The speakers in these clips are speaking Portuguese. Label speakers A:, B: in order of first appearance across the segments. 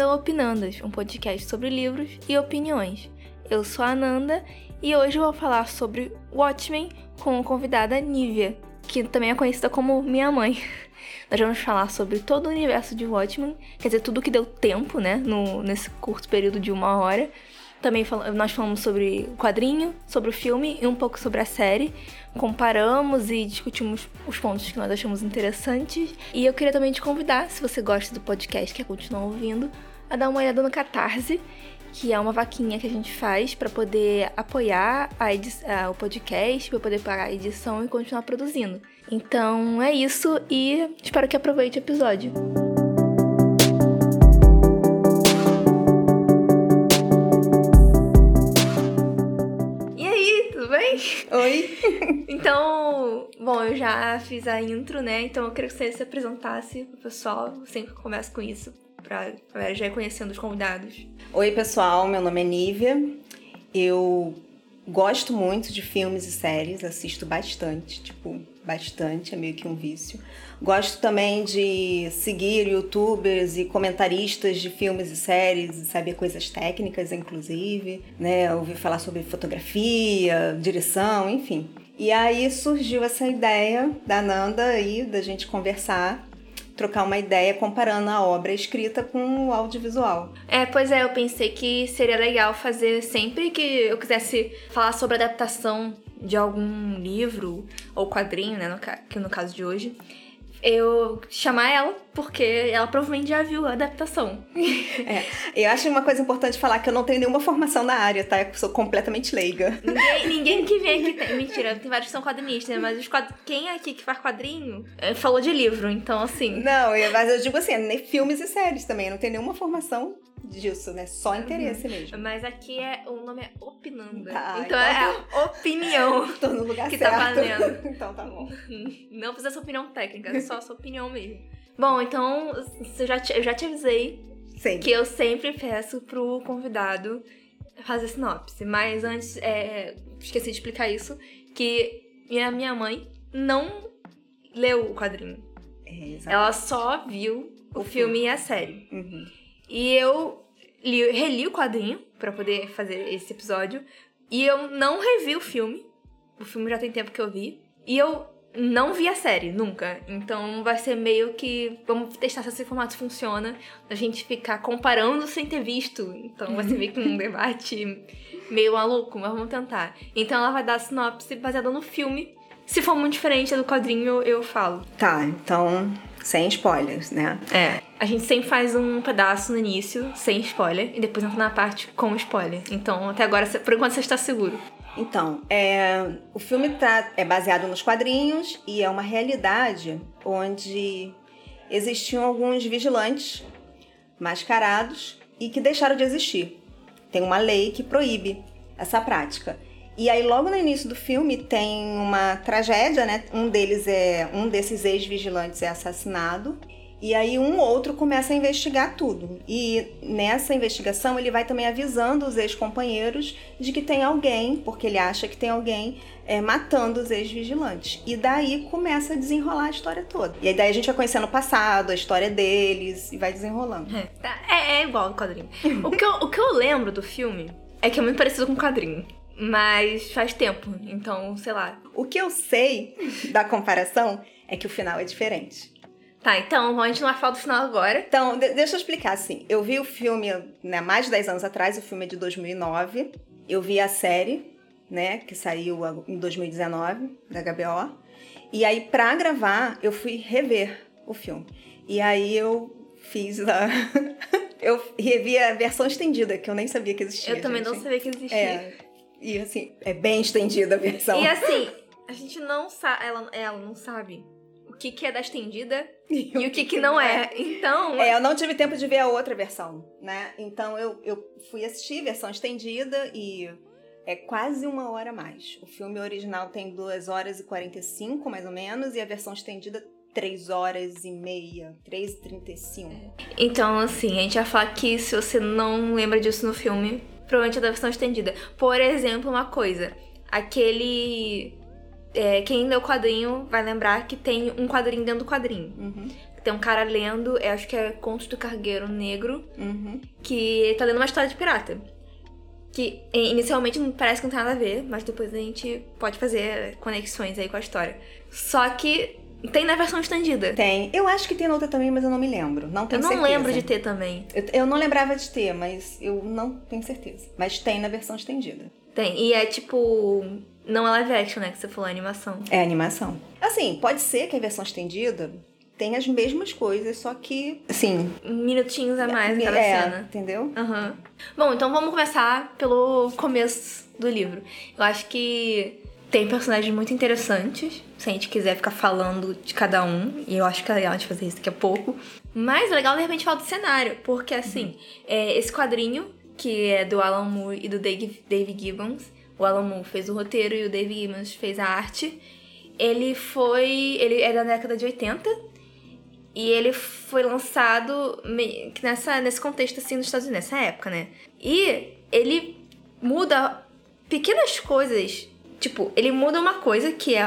A: bem-vindo ao Opinandas, um podcast sobre livros e opiniões. Eu sou a Ananda e hoje vou falar sobre Watchmen com a convidada Nívia, que também é conhecida como minha mãe. Nós vamos falar sobre todo o universo de Watchmen, quer dizer, tudo que deu tempo, né, no, nesse curto período de uma hora. Também nós falamos sobre o quadrinho, sobre o filme e um pouco sobre a série. Comparamos e discutimos os pontos que nós achamos interessantes. E eu queria também te convidar, se você gosta do podcast, quer continuar ouvindo, a dar uma olhada no Catarse, que é uma vaquinha que a gente faz para poder apoiar a o podcast, para poder pagar a edição e continuar produzindo. Então é isso e espero que aproveite o episódio.
B: Oi!
A: então, bom, eu já fiz a intro, né? Então eu queria que você se apresentasse pro pessoal. Eu sempre começo com isso, galera já ir conhecendo os convidados.
B: Oi, pessoal, meu nome é Nívia. Eu gosto muito de filmes e séries, assisto bastante, tipo, bastante, é meio que um vício. Gosto também de seguir youtubers e comentaristas de filmes e séries, saber coisas técnicas, inclusive, né? Ouvir falar sobre fotografia, direção, enfim. E aí surgiu essa ideia da Nanda aí, da gente conversar trocar uma ideia comparando a obra escrita com o audiovisual.
A: É, pois é, eu pensei que seria legal fazer sempre que eu quisesse falar sobre adaptação de algum livro ou quadrinho, né, no, que no caso de hoje, eu chamar ela, porque ela provavelmente já viu a adaptação.
B: É, eu acho uma coisa importante falar que eu não tenho nenhuma formação na área, tá? Eu sou completamente leiga.
A: Ninguém, ninguém que vem aqui tem. Mentira, tem vários que são quadrinistas, mas os quad... quem é aqui que faz quadrinho é, falou de livro, então assim.
B: Não, mas eu digo assim, nem filmes e séries também. Eu não tenho nenhuma formação disso, né? Só interesse uhum. mesmo.
A: Mas aqui é o nome é Opinanda. Tá, então, então é a opinião.
B: Tô no lugar
A: que
B: certo.
A: tá valendo.
B: então tá bom.
A: Não precisa ser opinião técnica, só sua opinião mesmo. Bom, então eu já te, eu já te avisei
B: Sim.
A: que eu sempre peço pro convidado fazer sinopse. Mas antes, é, esqueci de explicar isso, que minha, minha mãe não leu o quadrinho.
B: É,
A: Ela só viu o, o filme, filme, e a série.
B: Uhum.
A: E eu li, reli o quadrinho para poder fazer esse episódio. E eu não revi o filme. O filme já tem tempo que eu vi. E eu não vi a série, nunca. Então vai ser meio que. Vamos testar se esse formato funciona. A gente ficar comparando sem ter visto. Então vai ser meio que um debate meio maluco, mas vamos tentar. Então ela vai dar a sinopse baseada no filme. Se for muito diferente do quadrinho, eu falo.
B: Tá, então sem spoilers, né?
A: É. A gente sempre faz um pedaço no início, sem spoiler, e depois entra na parte com spoiler. Então, até agora, por enquanto, você está seguro.
B: Então, é, o filme tá, é baseado nos quadrinhos e é uma realidade onde existiam alguns vigilantes mascarados e que deixaram de existir. Tem uma lei que proíbe essa prática. E aí, logo no início do filme, tem uma tragédia, né? Um deles é. Um desses ex-vigilantes é assassinado. E aí um outro começa a investigar tudo. E nessa investigação ele vai também avisando os ex-companheiros de que tem alguém, porque ele acha que tem alguém é, matando os ex-vigilantes. E daí começa a desenrolar a história toda. E aí daí a gente vai conhecendo o passado, a história deles, e vai desenrolando.
A: É, tá, é, é igual ao quadrinho. o, que eu, o que eu lembro do filme é que é muito parecido com o quadrinho. Mas faz tempo, então, sei lá.
B: O que eu sei da comparação é que o final é diferente.
A: Tá, então vamos continuar falando do final agora.
B: Então, de deixa eu explicar assim. Eu vi o filme, né, mais de 10 anos atrás, o filme é de 2009. Eu vi a série, né, que saiu em 2019, da HBO. E aí, pra gravar, eu fui rever o filme. E aí eu fiz a. eu revi a versão estendida, que eu nem sabia que existia.
A: Eu também
B: gente.
A: não sabia que existia.
B: É. E assim, é bem estendida a versão.
A: E assim, a gente não sabe. Ela, ela não sabe que, que é da estendida e, e o que, que não é. é. Então.
B: É, eu não tive tempo de ver a outra versão, né? Então eu, eu fui assistir versão estendida e é quase uma hora a mais. O filme original tem 2 horas e 45, mais ou menos, e a versão estendida 3 horas e meia, 3 e 35.
A: Então, assim, a gente vai falar que se você não lembra disso no filme, provavelmente é da versão estendida. Por exemplo, uma coisa, aquele é, quem lê o quadrinho vai lembrar que tem um quadrinho dentro do quadrinho.
B: Uhum.
A: Tem um cara lendo, eu acho que é Contos do Cargueiro Negro,
B: Uhum.
A: que tá lendo uma história de pirata. Que inicialmente não parece que não tem nada a ver, mas depois a gente pode fazer conexões aí com a história. Só que tem na versão estendida.
B: Tem. Eu acho que tem na outra também, mas eu não me lembro. Não
A: Eu
B: tenho
A: não
B: certeza.
A: lembro de ter também.
B: Eu, eu não lembrava de ter, mas eu não tenho certeza. Mas tem na versão estendida.
A: Tem. E é tipo. Não é live action, né? Que você falou, é animação.
B: É animação. Assim, pode ser que a versão estendida tenha as mesmas coisas, só que, assim...
A: Minutinhos a mais em cada
B: é,
A: cena.
B: entendeu?
A: Aham. Bom, então vamos começar pelo começo do livro. Eu acho que tem personagens muito interessantes, se a gente quiser ficar falando de cada um, e eu acho que é legal a gente fazer isso daqui a pouco. Mas é legal de repente falar do cenário, porque assim, é, esse quadrinho, que é do Alan Moore e do Dave, Dave Gibbons, o Alan Moore fez o roteiro e o Dave Gibbons fez a arte. Ele foi. Ele é da década de 80. E ele foi lançado nessa, nesse contexto assim nos Estados Unidos, nessa época, né? E ele muda pequenas coisas. Tipo, ele muda uma coisa que é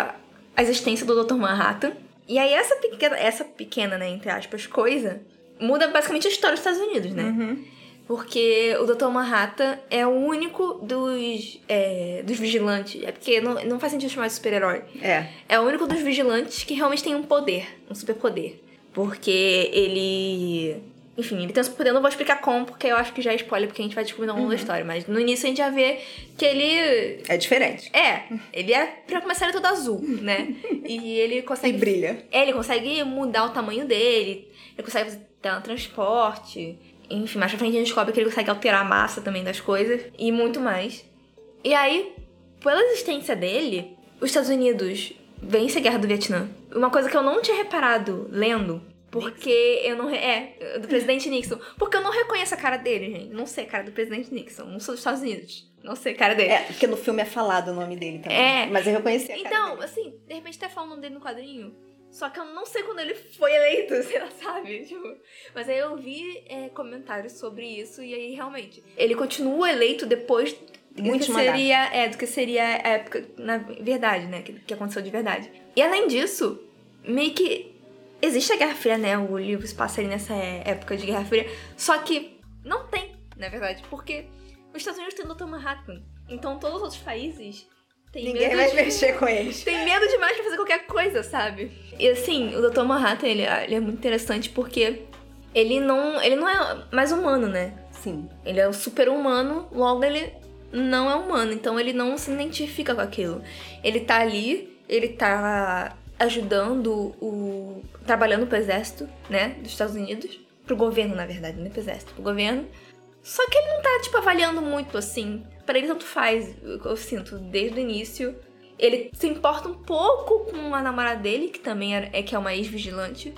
A: a existência do Dr. Manhattan. E aí essa pequena, essa pequena, né, entre aspas, coisa, muda basicamente a história dos Estados Unidos, né?
B: Uhum.
A: Porque o Dr. Manhattan é o único dos, é, dos vigilantes. É porque não, não faz sentido chamar de super-herói.
B: É.
A: É o único dos vigilantes que realmente tem um poder, um superpoder. Porque ele. Enfim, ele tem um superpoder, eu não vou explicar como, porque eu acho que já é spoiler, porque a gente vai descobrir ao longo da história. Mas no início a gente já vê que ele.
B: É diferente.
A: É, ele é, pra começar, ele é todo azul, né? E ele
B: E
A: consegue.
B: brilha.
A: É, ele consegue mudar o tamanho dele, ele consegue fazer teletransporte. Enfim, mais pra frente a gente descobre que ele consegue alterar a massa também das coisas e muito mais. E aí, pela existência dele, os Estados Unidos vencem a guerra do Vietnã. Uma coisa que eu não tinha reparado lendo, porque eu não. É, do presidente Nixon. Porque eu não reconheço a cara dele, gente. Não sei a cara do presidente Nixon. Não sou dos Estados Unidos. Não sei a cara dele.
B: É, porque no filme é falado o nome dele também.
A: É.
B: Mas eu reconheci a cara
A: Então, assim, de repente até fala o nome dele no quadrinho. Só que eu não sei quando ele foi eleito, sabe? Tipo, mas aí eu vi é, comentários sobre isso e aí realmente. Ele continua eleito depois do
B: Muitos
A: que seria. É, do que seria a época, na verdade, né? Que, que aconteceu de verdade. E além disso, meio que existe a Guerra Fria, né? O livro se passa ali nessa época de Guerra Fria. Só que não tem, na verdade, porque os Estados Unidos têm o Dr. Manhattan. Então todos os outros países têm
B: Ninguém
A: medo
B: vai
A: de...
B: mexer com eles.
A: Tem medo demais pra fazer qualquer coisa, sabe? E assim, o Dr. Manhattan, ele, ele é muito interessante porque ele não, ele não é mais humano, né?
B: Sim.
A: Ele é um super humano, logo ele não é humano, então ele não se identifica com aquilo. Ele tá ali, ele tá ajudando o. trabalhando pro exército, né? Dos Estados Unidos. Pro governo, na verdade, não é pro exército, pro governo. Só que ele não tá, tipo, avaliando muito assim. Pra ele tanto faz, eu sinto, desde o início. Ele se importa um pouco com a namorada dele, que também é, é que é uma ex-vigilante.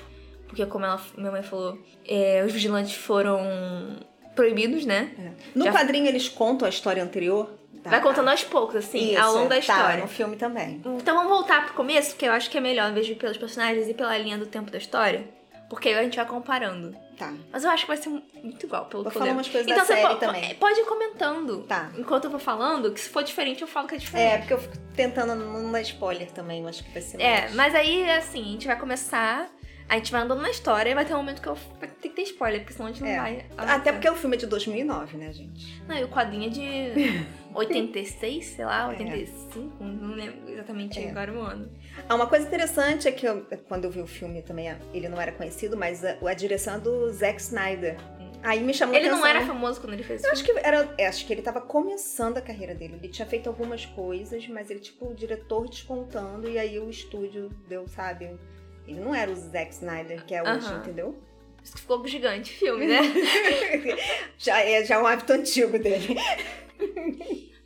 A: Porque como ela, minha mãe falou, é, os vigilantes foram proibidos, né?
B: No
A: Já-
B: quadrinho eles contam a história anterior. Tá.
A: Vai contando aos poucos, assim,
B: Isso,
A: ao longo da
B: Tá,
A: história.
B: no filme também.
A: Então vamos voltar pro começo, porque eu acho que é melhor, em vez de ir pelos personagens e pela linha do tempo da história. Porque aí a gente vai comparando.
B: Tá.
A: Mas eu acho que vai ser muito igual, pelo
B: Vou
A: que eu
B: falar
A: lembro.
B: umas coisas
A: então
B: da
A: você
B: série
A: po-
B: também.
A: pode ir comentando.
B: Tá.
A: Enquanto eu vou falando, que se for diferente, eu falo que é diferente.
B: É, porque eu fico tentando não dar spoiler também, eu acho que vai ser
A: É,
B: mais.
A: mas aí, assim, a gente vai começar, a gente vai andando na história e vai ter um momento que eu ter que ter spoiler, porque senão a gente não
B: É.
A: vai.
B: Até porque o filme é de 2009, né, gente?
A: Não, e o quadrinho é de 86, sei lá, 85, não lembro exatamente
B: É.
A: agora o ano.
B: Ah, uma coisa interessante é que eu- quando eu vi o filme também, ele não era conhecido, mas a, a direção é do Zack Snyder. Aí me chamou
A: Ele
B: atenção.
A: não era famoso quando ele fez
B: Eu
A: isso.
B: acho que era, é, acho que ele tava começando a carreira dele. Ele tinha feito algumas coisas, mas ele tipo o diretor despontando e aí o estúdio deu, sabe? Ele não era o Zack Snyder que é hoje,
A: Aham.
B: entendeu?
A: Isso que ficou gigante o filme, né?
B: já é já é um hábito antigo dele.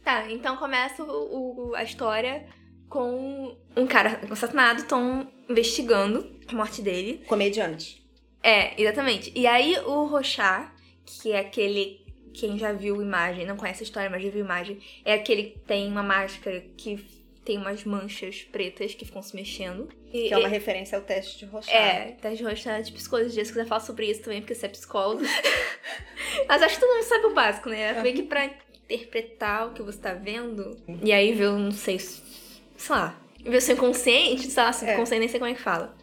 A: tá, então começa o, o- a história com um cara assassinado, estão investigando a morte dele.
B: Comediante.
A: É, exatamente. E aí o Rochar, que é aquele. Quem já viu imagem, não conhece a história, mas já viu imagem, é aquele que tem uma máscara que tem umas manchas pretas que ficam se mexendo. E,
B: Que é uma referência ao teste de Rorschach.
A: É, teste de Rochar de psicologia, se quiser falar sobre isso também, porque você é psicólogo. Mas acho que todo mundo sabe o básico, né? É meio que pra interpretar o que você tá vendo. E aí ver, não sei, sei lá, ver o seu inconsciente, sei lá, subconsciente, nem sei como é que fala.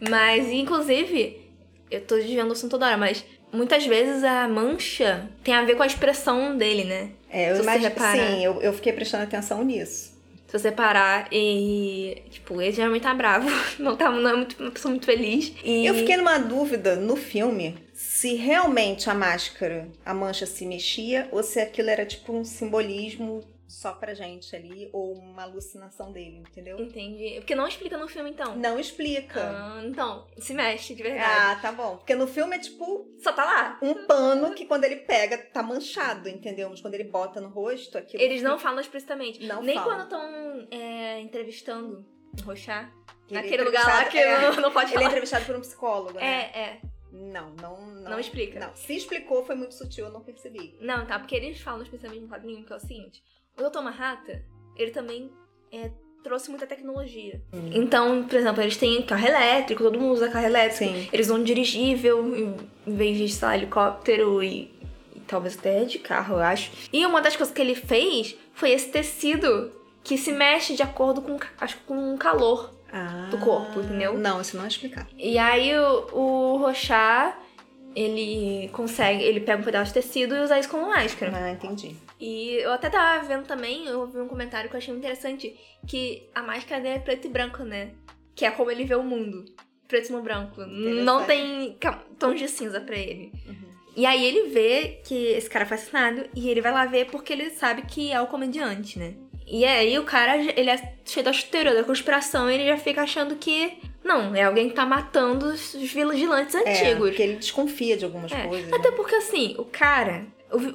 A: Mas, inclusive, eu tô desviando o assunto toda hora, mas muitas vezes a mancha tem a ver com a expressão dele, né?
B: É, eu imagino, sim, eu, eu fiquei prestando atenção nisso.
A: Se você parar e. Tipo, ele geralmente tá bravo. Não, tá, não é muito, uma pessoa muito feliz. E...
B: Eu fiquei numa dúvida no filme se realmente a máscara, a mancha se mexia ou se aquilo era tipo um simbolismo só pra gente ali ou uma alucinação dele, entendeu?
A: Entendi. Porque não explica no filme, então.
B: Não explica.
A: Ah, então, se mexe de verdade.
B: Ah, tá bom. Porque no filme é tipo
A: Só tá lá.
B: um pano que quando ele pega tá manchado, entendeu? Mas quando ele bota no rosto, aquilo.
A: Eles não falam explicitamente.
B: Não
A: Nem
B: falam.
A: quando estão é, entrevistando o Rochá.
B: É
A: Naquele lugar lá que
B: entrevistado-
A: não, não pode
B: Ele é
A: falar.
B: entrevistado por um psicólogo, né?
A: É, é.
B: Não, não, não.
A: Não explica.
B: Não. Se explicou, foi muito sutil, eu não percebi.
A: Não, tá, porque eles falam especialmente no quadrinho, que é o seguinte: o Dr. Manhattan, ele também é, trouxe muita tecnologia. Então, por exemplo, eles têm carro elétrico, todo mundo usa carro elétrico.
B: Sim.
A: Eles vão dirigível em em vez de, sei lá, helicóptero e, e talvez até de carro, eu acho. E uma das coisas que ele fez foi esse tecido que se mexe de acordo com, acho, com o calor.
B: Ah,
A: Do corpo, entendeu?
B: Não, isso não é explicar.
A: E aí o, o Rochá, ele consegue, ele pega um pedaço de tecido e usa isso como máscara.
B: Ah, entendi.
A: E eu até tava vendo também, eu ouvi um comentário que eu achei interessante, que a máscara dele é preto e branco, né? Que é como ele vê o mundo. Preto no branco. Não tem tons de cinza pra ele.
B: Uhum.
A: E aí ele vê que esse cara foi assassinado e ele vai lá ver porque ele sabe que é o comediante, né? E aí o cara, ele é cheio da teoria da conspiração e ele já fica achando que... Não, é alguém que tá matando os vigilantes
B: É,
A: antigos.
B: porque ele desconfia de algumas
A: É,
B: coisas.
A: Até
B: né?
A: porque assim, o cara,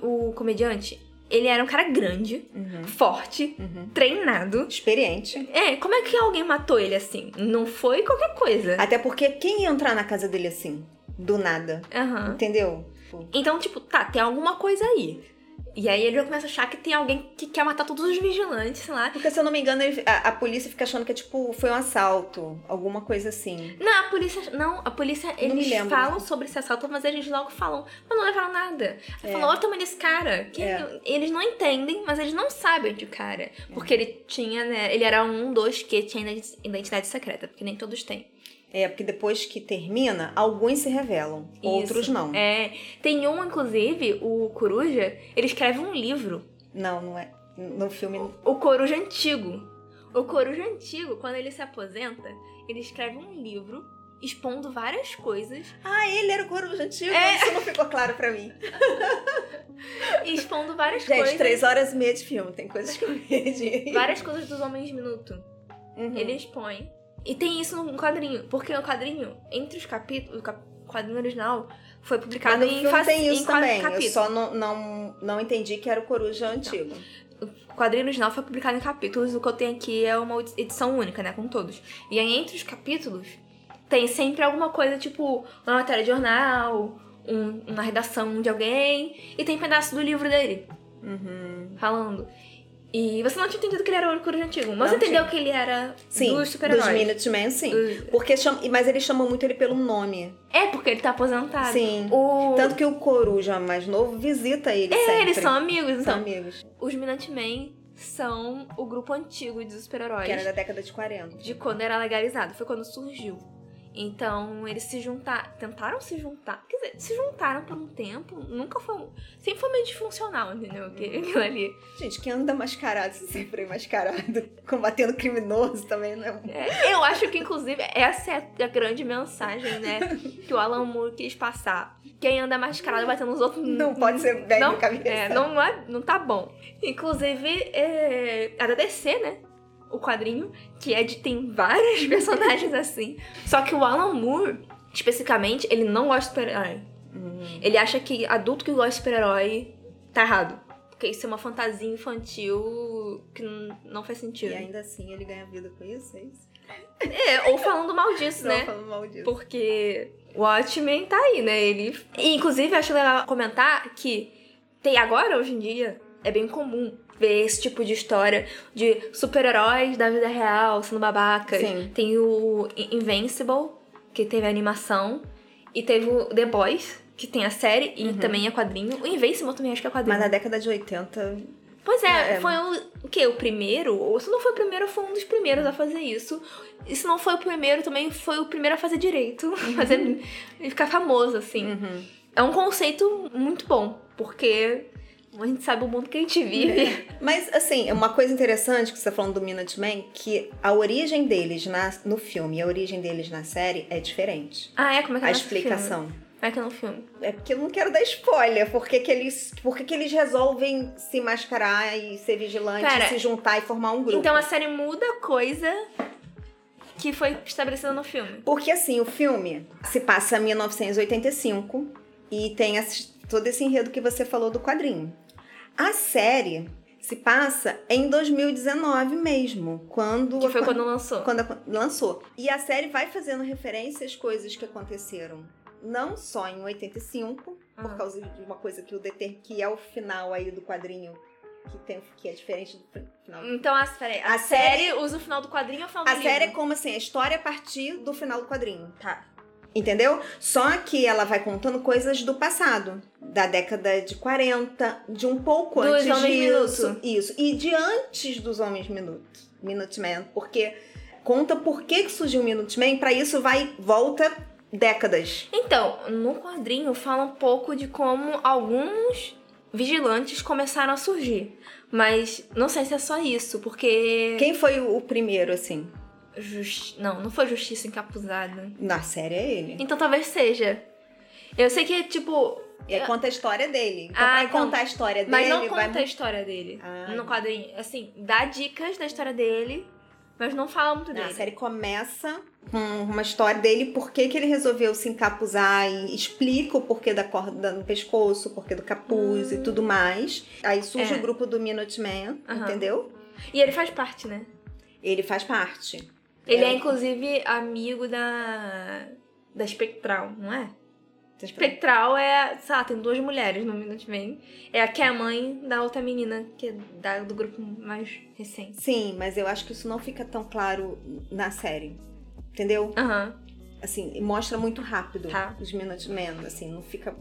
A: o, o comediante, ele era um cara grande,
B: Uhum.
A: forte,
B: Uhum.
A: treinado.
B: Experiente.
A: É, como é que alguém matou ele assim? Não foi qualquer coisa.
B: Até porque quem ia entrar na casa dele assim? Do nada.
A: Aham.
B: Entendeu?
A: Então, tipo, tá, tem alguma coisa aí. E aí ele já começa a achar que tem alguém que quer matar todos os vigilantes, sei lá.
B: Porque se eu não me engano, a, a polícia fica achando que é tipo, foi um assalto, alguma coisa assim.
A: Não, a polícia. Não, a polícia, eles falam sobre esse assalto, mas eles logo falam, mas não levaram nada. Aí
B: É.
A: falam, olha o tamanho desse cara. Que
B: É.
A: Eles não entendem, mas eles não sabem de cara. Porque ele tinha, né? Ele era um dos que tinha identi- identidade secreta, porque nem todos têm.
B: É, porque depois que termina, alguns se revelam, outros
A: Isso.
B: não.
A: É. Tem um, inclusive, o Coruja, ele escreve um livro.
B: Não, não é. No filme.
A: O Coruja Antigo. O Coruja Antigo, quando ele se aposenta, ele escreve um livro expondo várias coisas.
B: Ah, ele era o coruja antigo?
A: É.
B: Isso não ficou claro pra mim.
A: expondo várias
B: Gente,
A: coisas.
B: três horas e meia de filme, tem coisas que eu perdi.
A: Várias coisas dos Homens Minuto.
B: Uhum.
A: Ele expõe. E tem isso no quadrinho. Porque o quadrinho, entre os capítulos, o cap- quadrinho original, foi
B: Mas
A: publicado
B: no
A: em,
B: filme
A: fa-
B: tem
A: em
B: isso também. Eu
A: capítulos.
B: só não, não, não entendi que era o coruja antigo.
A: O quadrinho original foi publicado em capítulos, o que eu tenho aqui é uma edição única, né? Com todos. E aí, entre os capítulos, tem sempre alguma coisa, tipo, uma matéria de jornal, um- uma redação de alguém, e tem pedaço do livro dele,
B: Uhum.
A: falando. E você não tinha entendido que ele era o Coruja Antigo, mas
B: Não
A: você entendeu
B: tinha.
A: que ele era
B: Sim,
A: dos
B: dos
A: super-heróis.
B: Minutemen, sim.
A: Dos-
B: Porque chama, mas eles chamam muito ele pelo nome.
A: É, porque ele tá aposentado.
B: Sim.
A: O...
B: Tanto que o coruja mais novo visita ele
A: É,
B: sempre.
A: eles são amigos,
B: São
A: então.
B: amigos.
A: Os Minutemen são o grupo antigo dos super-heróis.
B: Que era da década de 40.
A: de quando era legalizado, foi quando surgiu. Então, eles se juntaram, tentaram se juntar, quer dizer, se juntaram por um tempo, nunca foi, sempre foi meio disfuncional, entendeu? Que- Aquilo ali.
B: Gente, quem anda mascarado se sempre mascarado, combatendo criminoso também, não é?
A: É, eu acho que, inclusive, essa é a grande mensagem, né, que o Alan Moore quis passar. Quem anda mascarado batendo nos outros...
B: Não pode ser velho
A: não,
B: cabeça.
A: É, não, não, é, não tá bom. Inclusive, é, a da DC, né? O quadrinho, que é de. tem vários personagens assim. Só que o Alan Moore, especificamente, ele não gosta de super-herói.
B: Hum.
A: Ele acha que adulto que gosta de super-herói tá errado. Porque isso é uma fantasia infantil que não faz sentido.
B: E ainda assim ele ganha vida com isso, é isso?
A: É, ou falando mal disso,
B: Não,
A: né?
B: falando mal disso.
A: Porque o Watchmen tá aí, né? Ele. E, inclusive, acho legal comentar que tem agora, hoje em dia, é bem comum ver esse tipo de história de super-heróis da vida real sendo babacas.
B: Sim.
A: Tem o In- Invincible, que teve a animação, e teve o The Boys, que tem a série e também é quadrinho. O Invincible também acho que é quadrinho.
B: Mas na década de 80
A: Pois é,
B: É.
A: foi o, o quê? O primeiro? Ou se não foi o primeiro, foi um dos primeiros a fazer isso. E se não foi o primeiro, também foi o primeiro a fazer direito. Fazer, e ficar famoso, assim.
B: Uhum.
A: É um conceito muito bom, porque a gente sabe o mundo que a gente vive.
B: Mas, assim, uma coisa interessante que você tá falando do Minutemen, que a origem deles na, no filme e a origem deles na série é diferente.
A: ah, é? Como é que é
B: A explicação.
A: Filme? Como é que é no filme?
B: É porque eu não quero dar spoiler, porque que eles, porque que eles resolvem se mascarar e ser vigilantes,
A: Pera.
B: se juntar e formar um grupo.
A: Então a série muda coisa que foi estabelecida no filme.
B: Porque assim, o filme se passa em 1985 e tem esse- todo esse enredo que você falou do quadrinho. A série se passa em 2019 mesmo, quando
A: Que foi
B: a-
A: quando lançou.
B: quando a- lançou. E a série vai fazendo referência às coisas que aconteceram não só em 85, por
A: Ah.
B: causa de uma coisa que o deter que é o final aí do quadrinho que tem que é diferente do fi- final.
A: Então a, peraí, a,
B: A
A: série, usa o final do quadrinho ou o final do
B: A série é
A: livro?
B: como assim, a história a partir do final do quadrinho.
A: Tá.
B: Entendeu? Só que ela vai contando coisas do passado, da década de 40, de um pouco
A: Dos
B: antes
A: Homens
B: disso.
A: Minuto.
B: Isso. E de antes dos Homens Minuto, Minutemen, porque conta por que que surgiu o Minutemen, pra isso vai volta décadas.
A: Então, no quadrinho fala um pouco de como alguns vigilantes começaram a surgir. Mas não sei se é só isso, porque.
B: Quem foi o primeiro assim?
A: Justi- Não, não foi Justiça Encapuzada.
B: Na série é ele.
A: Então talvez seja. Eu sei que, tipo.
B: Aí conta a história dele. Então,
A: Ah, então-
B: contar a história dele,
A: Mas não
B: vai
A: conta a história dele
B: Ah.
A: no quadrinho. Assim, dá dicas da história dele, mas não fala muito dele.
B: a série começa com uma história dele, por que, ele resolveu se encapuzar e explica o porquê da corda no pescoço, o porquê do capuz e tudo mais. Aí surge
A: É.
B: o grupo do Minuteman,
A: Aham.
B: entendeu?
A: E ele faz parte, né?
B: Ele faz parte.
A: Ele é,
B: É.
A: inclusive, amigo da. da Spectral, não é?
B: Vocês-
A: Spectral é. Sei lá, tem duas mulheres no Minutemen. É a que é a mãe da outra menina, que é da, do grupo mais recente.
B: Sim, mas eu acho que isso não fica tão claro na série. Entendeu?
A: Aham.
B: Assim, mostra muito rápido
A: Tá.
B: os Minutemen, assim, não fica.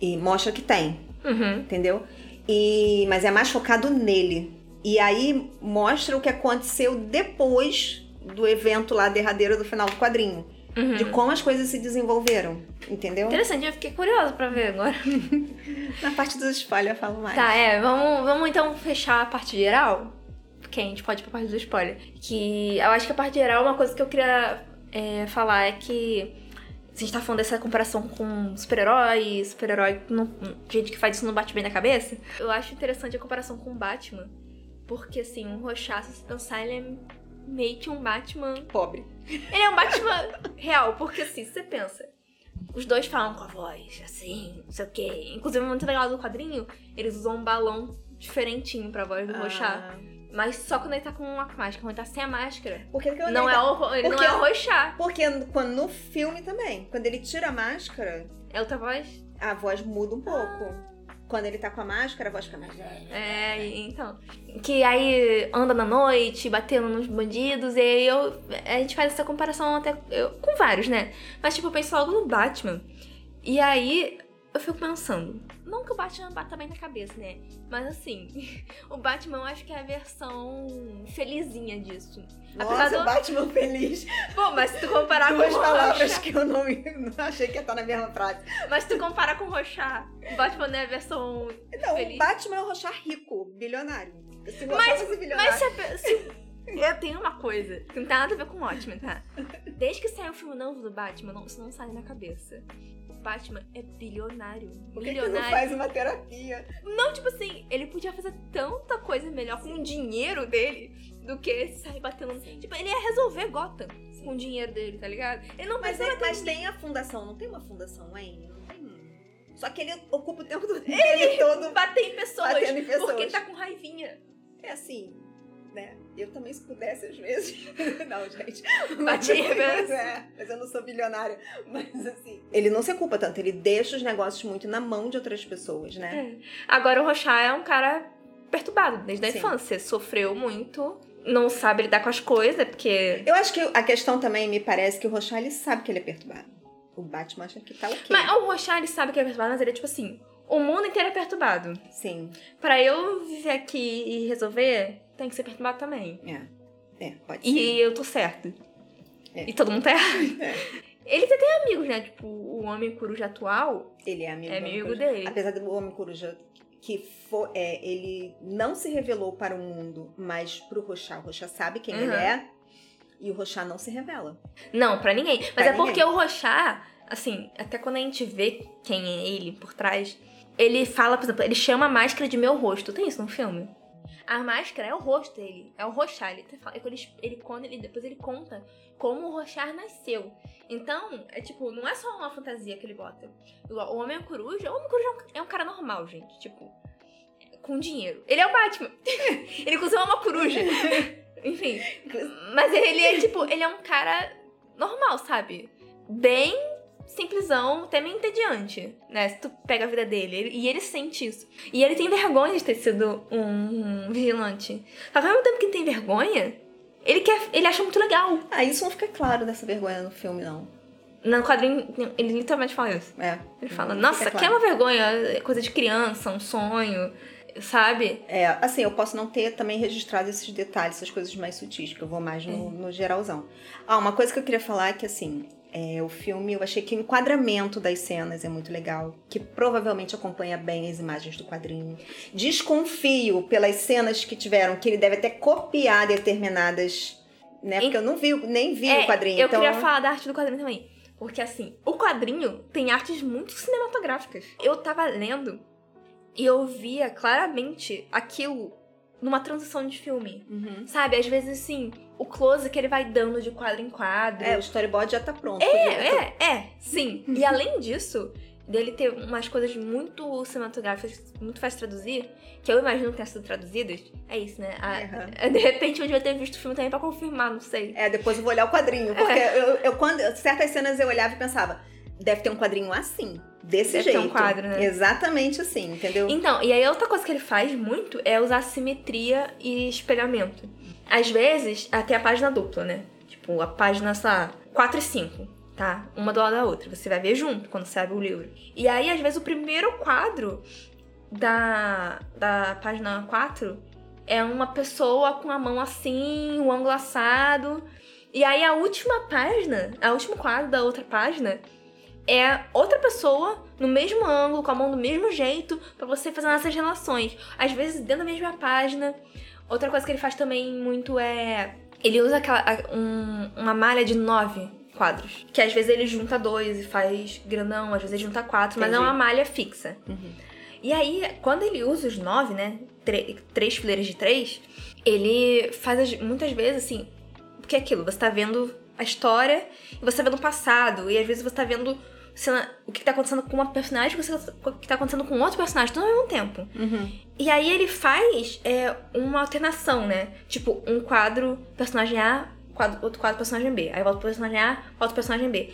B: E mostra que tem.
A: Uhum.
B: entendeu? E mas é mais focado nele. E aí mostra o que aconteceu depois do evento lá derradeiro do final do quadrinho,
A: Uhum.
B: de como as coisas se desenvolveram, entendeu?
A: Interessante, eu fiquei curiosa pra ver agora.
B: Na parte dos spoilers eu falo mais.
A: Tá, é, vamos, vamos então fechar a parte geral. Porque a gente pode ir pra parte do spoiler. Que eu acho que a parte geral, uma coisa que eu queria é, falar é que. Se a gente tá falando dessa comparação com super-herói, super-herói, gente que faz isso não bate bem na cabeça. Eu acho interessante a comparação com o Batman. Porque, assim, o Rorschach, se pensar, ele é meio que um Batman
B: Pobre.
A: ele é um Batman real, porque assim, se você pensa, os dois falam com a voz, assim, não sei o quê. Inclusive, muito legal do quadrinho, eles usam um balão diferentinho pra voz do.
B: Ah,
A: Mas só quando ele tá com a máscara, quando ele tá sem a máscara.
B: por que que eu
A: Não é o,
B: Porque-
A: não é o.
B: Porque quando no filme também, quando ele tira a máscara,
A: É outra voz?
B: a voz muda um pouco. Quando ele tá com a máscara, a voz fica mais velha.
A: É, então. Que aí anda na noite, batendo nos bandidos, e aí eu, a gente faz essa comparação até eu- com vários, né? Mas tipo, eu penso logo no Batman. E aí eu fico pensando, não que o Batman bata bem na cabeça, né? Mas assim, o Batman eu acho que é a versão felizinha disso. Apesar
B: Nossa,
A: do-
B: Batman feliz.
A: Pô, mas se tu comparar
B: Duas
A: com o
B: palavras que eu não, não achei que ia estar na mesma frase.
A: mas se tu comparar com o Rorschach, o Batman é a versão
B: Não,
A: Feliz.
B: o Batman é o Rochar rico, bilionário. Se
A: Mas-
B: fosse bilionário.
A: Mas se, a se- Eu tenho uma coisa que não tem nada a ver com o Watchmen, tá? Desde que saiu o filme novo do Batman, não, isso não sai na cabeça. Batman é bilionário.
B: Por que, que não
A: Bilionário.
B: faz uma terapia?
A: Não, tipo assim, ele podia fazer tanta coisa melhor com o dinheiro dele do que sair batendo. Tipo, ele ia resolver Gotham com o dinheiro dele, tá ligado? Ele não
B: Mas, é- mas tem a fundação, não tem uma fundação Wayne? Não tem. Só que ele ocupa o tempo do dele todo.
A: bater em pessoas,
B: Batendo em pessoas.
A: porque ele tá com raivinha.
B: É assim, né? Eu também se pudesse às vezes. não, gente.
A: Batia mesmo.
B: É, mas eu não sou bilionária. Mas assim. Ele não se ocupa tanto, ele deixa os negócios muito na mão de outras pessoas, né?
A: É. Agora o Rochá é um cara perturbado desde a
B: Sim.
A: infância. Sofreu muito, não sabe lidar com as coisas, porque.
B: Eu acho que a questão também me parece que o Rochard ele sabe que ele é perturbado. O Batman acha que tá ok.
A: Mas o Rochá, ele sabe que é perturbado, mas ele é tipo assim. o mundo inteiro é perturbado.
B: Sim.
A: Pra eu viver aqui e resolver, tem que ser perturbado também.
B: É. É, pode ser.
A: E eu tô certo.
B: É.
A: E todo mundo tá errado.
B: É.
A: Ele até tem amigos, né? Tipo, o Homem Coruja atual
B: Ele é amigo,
A: é amigo dele.
B: Apesar do Homem Coruja que for, é, ele não se revelou para o mundo, mas pro Rochá. O Rochá sabe quem
A: Uhum.
B: ele é. E o Rochá não se revela.
A: Não, pra ninguém. Mas
B: Pra
A: é porque
B: ninguém.
A: o Rochá, assim, até quando a gente vê quem é ele por trás, ele fala, por exemplo, ele chama a máscara de meu rosto. Tem isso no filme? A máscara é o rosto dele, é o. Ele, até fala- ele, ele, quando ele depois ele conta como o Rochar nasceu. Então, é tipo, não é só uma fantasia que ele bota. O Homem Coruja, o Homem Coruja é um- é um cara normal, gente. Tipo, com dinheiro. Ele é o Batman. ele é uma coruja. Enfim. Mas ele é tipo, ele é um cara normal, sabe? Bem simplesão, até meio entediante, né? Se tu pega a vida dele. Ele- e ele sente isso. E ele tem vergonha de ter sido um, vigilante. Só que ao mesmo tempo que ele tem vergonha, ele quer. ele acha muito legal.
B: Ah, isso não fica claro dessa vergonha no filme, não.
A: No quadrinho, ele literalmente fala isso.
B: É.
A: Ele fala, nossa,
B: fica
A: que é uma vergonha, é coisa de criança, um sonho, sabe?
B: É, assim, eu posso não ter também registrado esses detalhes, essas coisas mais sutis, porque eu vou mais no, no geralzão. Ah, uma coisa que eu queria falar é que, assim, é, o filme, eu achei que o enquadramento das cenas é muito legal, que provavelmente acompanha bem as imagens do quadrinho. Desconfio pelas cenas que tiveram, que ele deve até copiar determinadas, né? Porque eu não vi, nem vi o quadrinho.
A: Eu
B: então...
A: queria falar da arte do quadrinho também. Porque, assim, o quadrinho tem artes muito cinematográficas. Eu tava lendo e eu via claramente aquilo numa transição de filme.
B: Uhum.
A: Sabe? Às vezes, assim, o close que ele vai dando de quadro em quadro.
B: É, o storyboard já tá pronto.
A: É, é, é, sim. E além disso, dele ter umas coisas muito cinematográficas, muito fácil de traduzir, que eu imagino que tenham sido traduzidas, é isso, né? A- De repente eu devia ter visto o filme também pra confirmar, não sei.
B: É, depois eu vou olhar o quadrinho. Porque eu, eu, quando certas cenas eu olhava e pensava, deve ter um quadrinho assim, desse
A: Deve ter
B: jeito.
A: um quadro, né?
B: Exatamente assim, entendeu?
A: Então, e aí outra coisa que ele faz muito é usar simetria e espelhamento. Às vezes, até a página dupla, né? Tipo, a página, lá, 4 e 5, tá? Uma do lado da outra. Você vai ver junto quando você abre o livro. E aí, às vezes, o primeiro quadro da, da página 4 é uma pessoa com a mão assim, o ângulo assado. E aí, a última página, a último quadro da outra página é outra pessoa no mesmo ângulo, com a mão do mesmo jeito, pra você fazer essas relações. Às vezes dentro da mesma página. Outra coisa que ele faz também muito é. Ele usa aquela, um- uma malha de nove quadros. Que às vezes ele junta dois e faz grandão, às vezes ele junta quatro, mas é
B: Entendi.
A: uma malha fixa.
B: Uhum.
A: E aí, quando ele usa os nove, né? três fileiras de três, ele faz as- muitas vezes assim. Porque é aquilo, você tá vendo a história e você tá vendo o passado. E às vezes você tá vendo cena- o que tá acontecendo com uma personagem e você- o que tá acontecendo com outro personagem, tudo ao mesmo tempo.
B: Uhum.
A: E aí ele faz é, uma alternação, né? Tipo, um quadro personagem A, quadro- outro quadro personagem B. Aí volta pro personagem A, volta pro personagem B.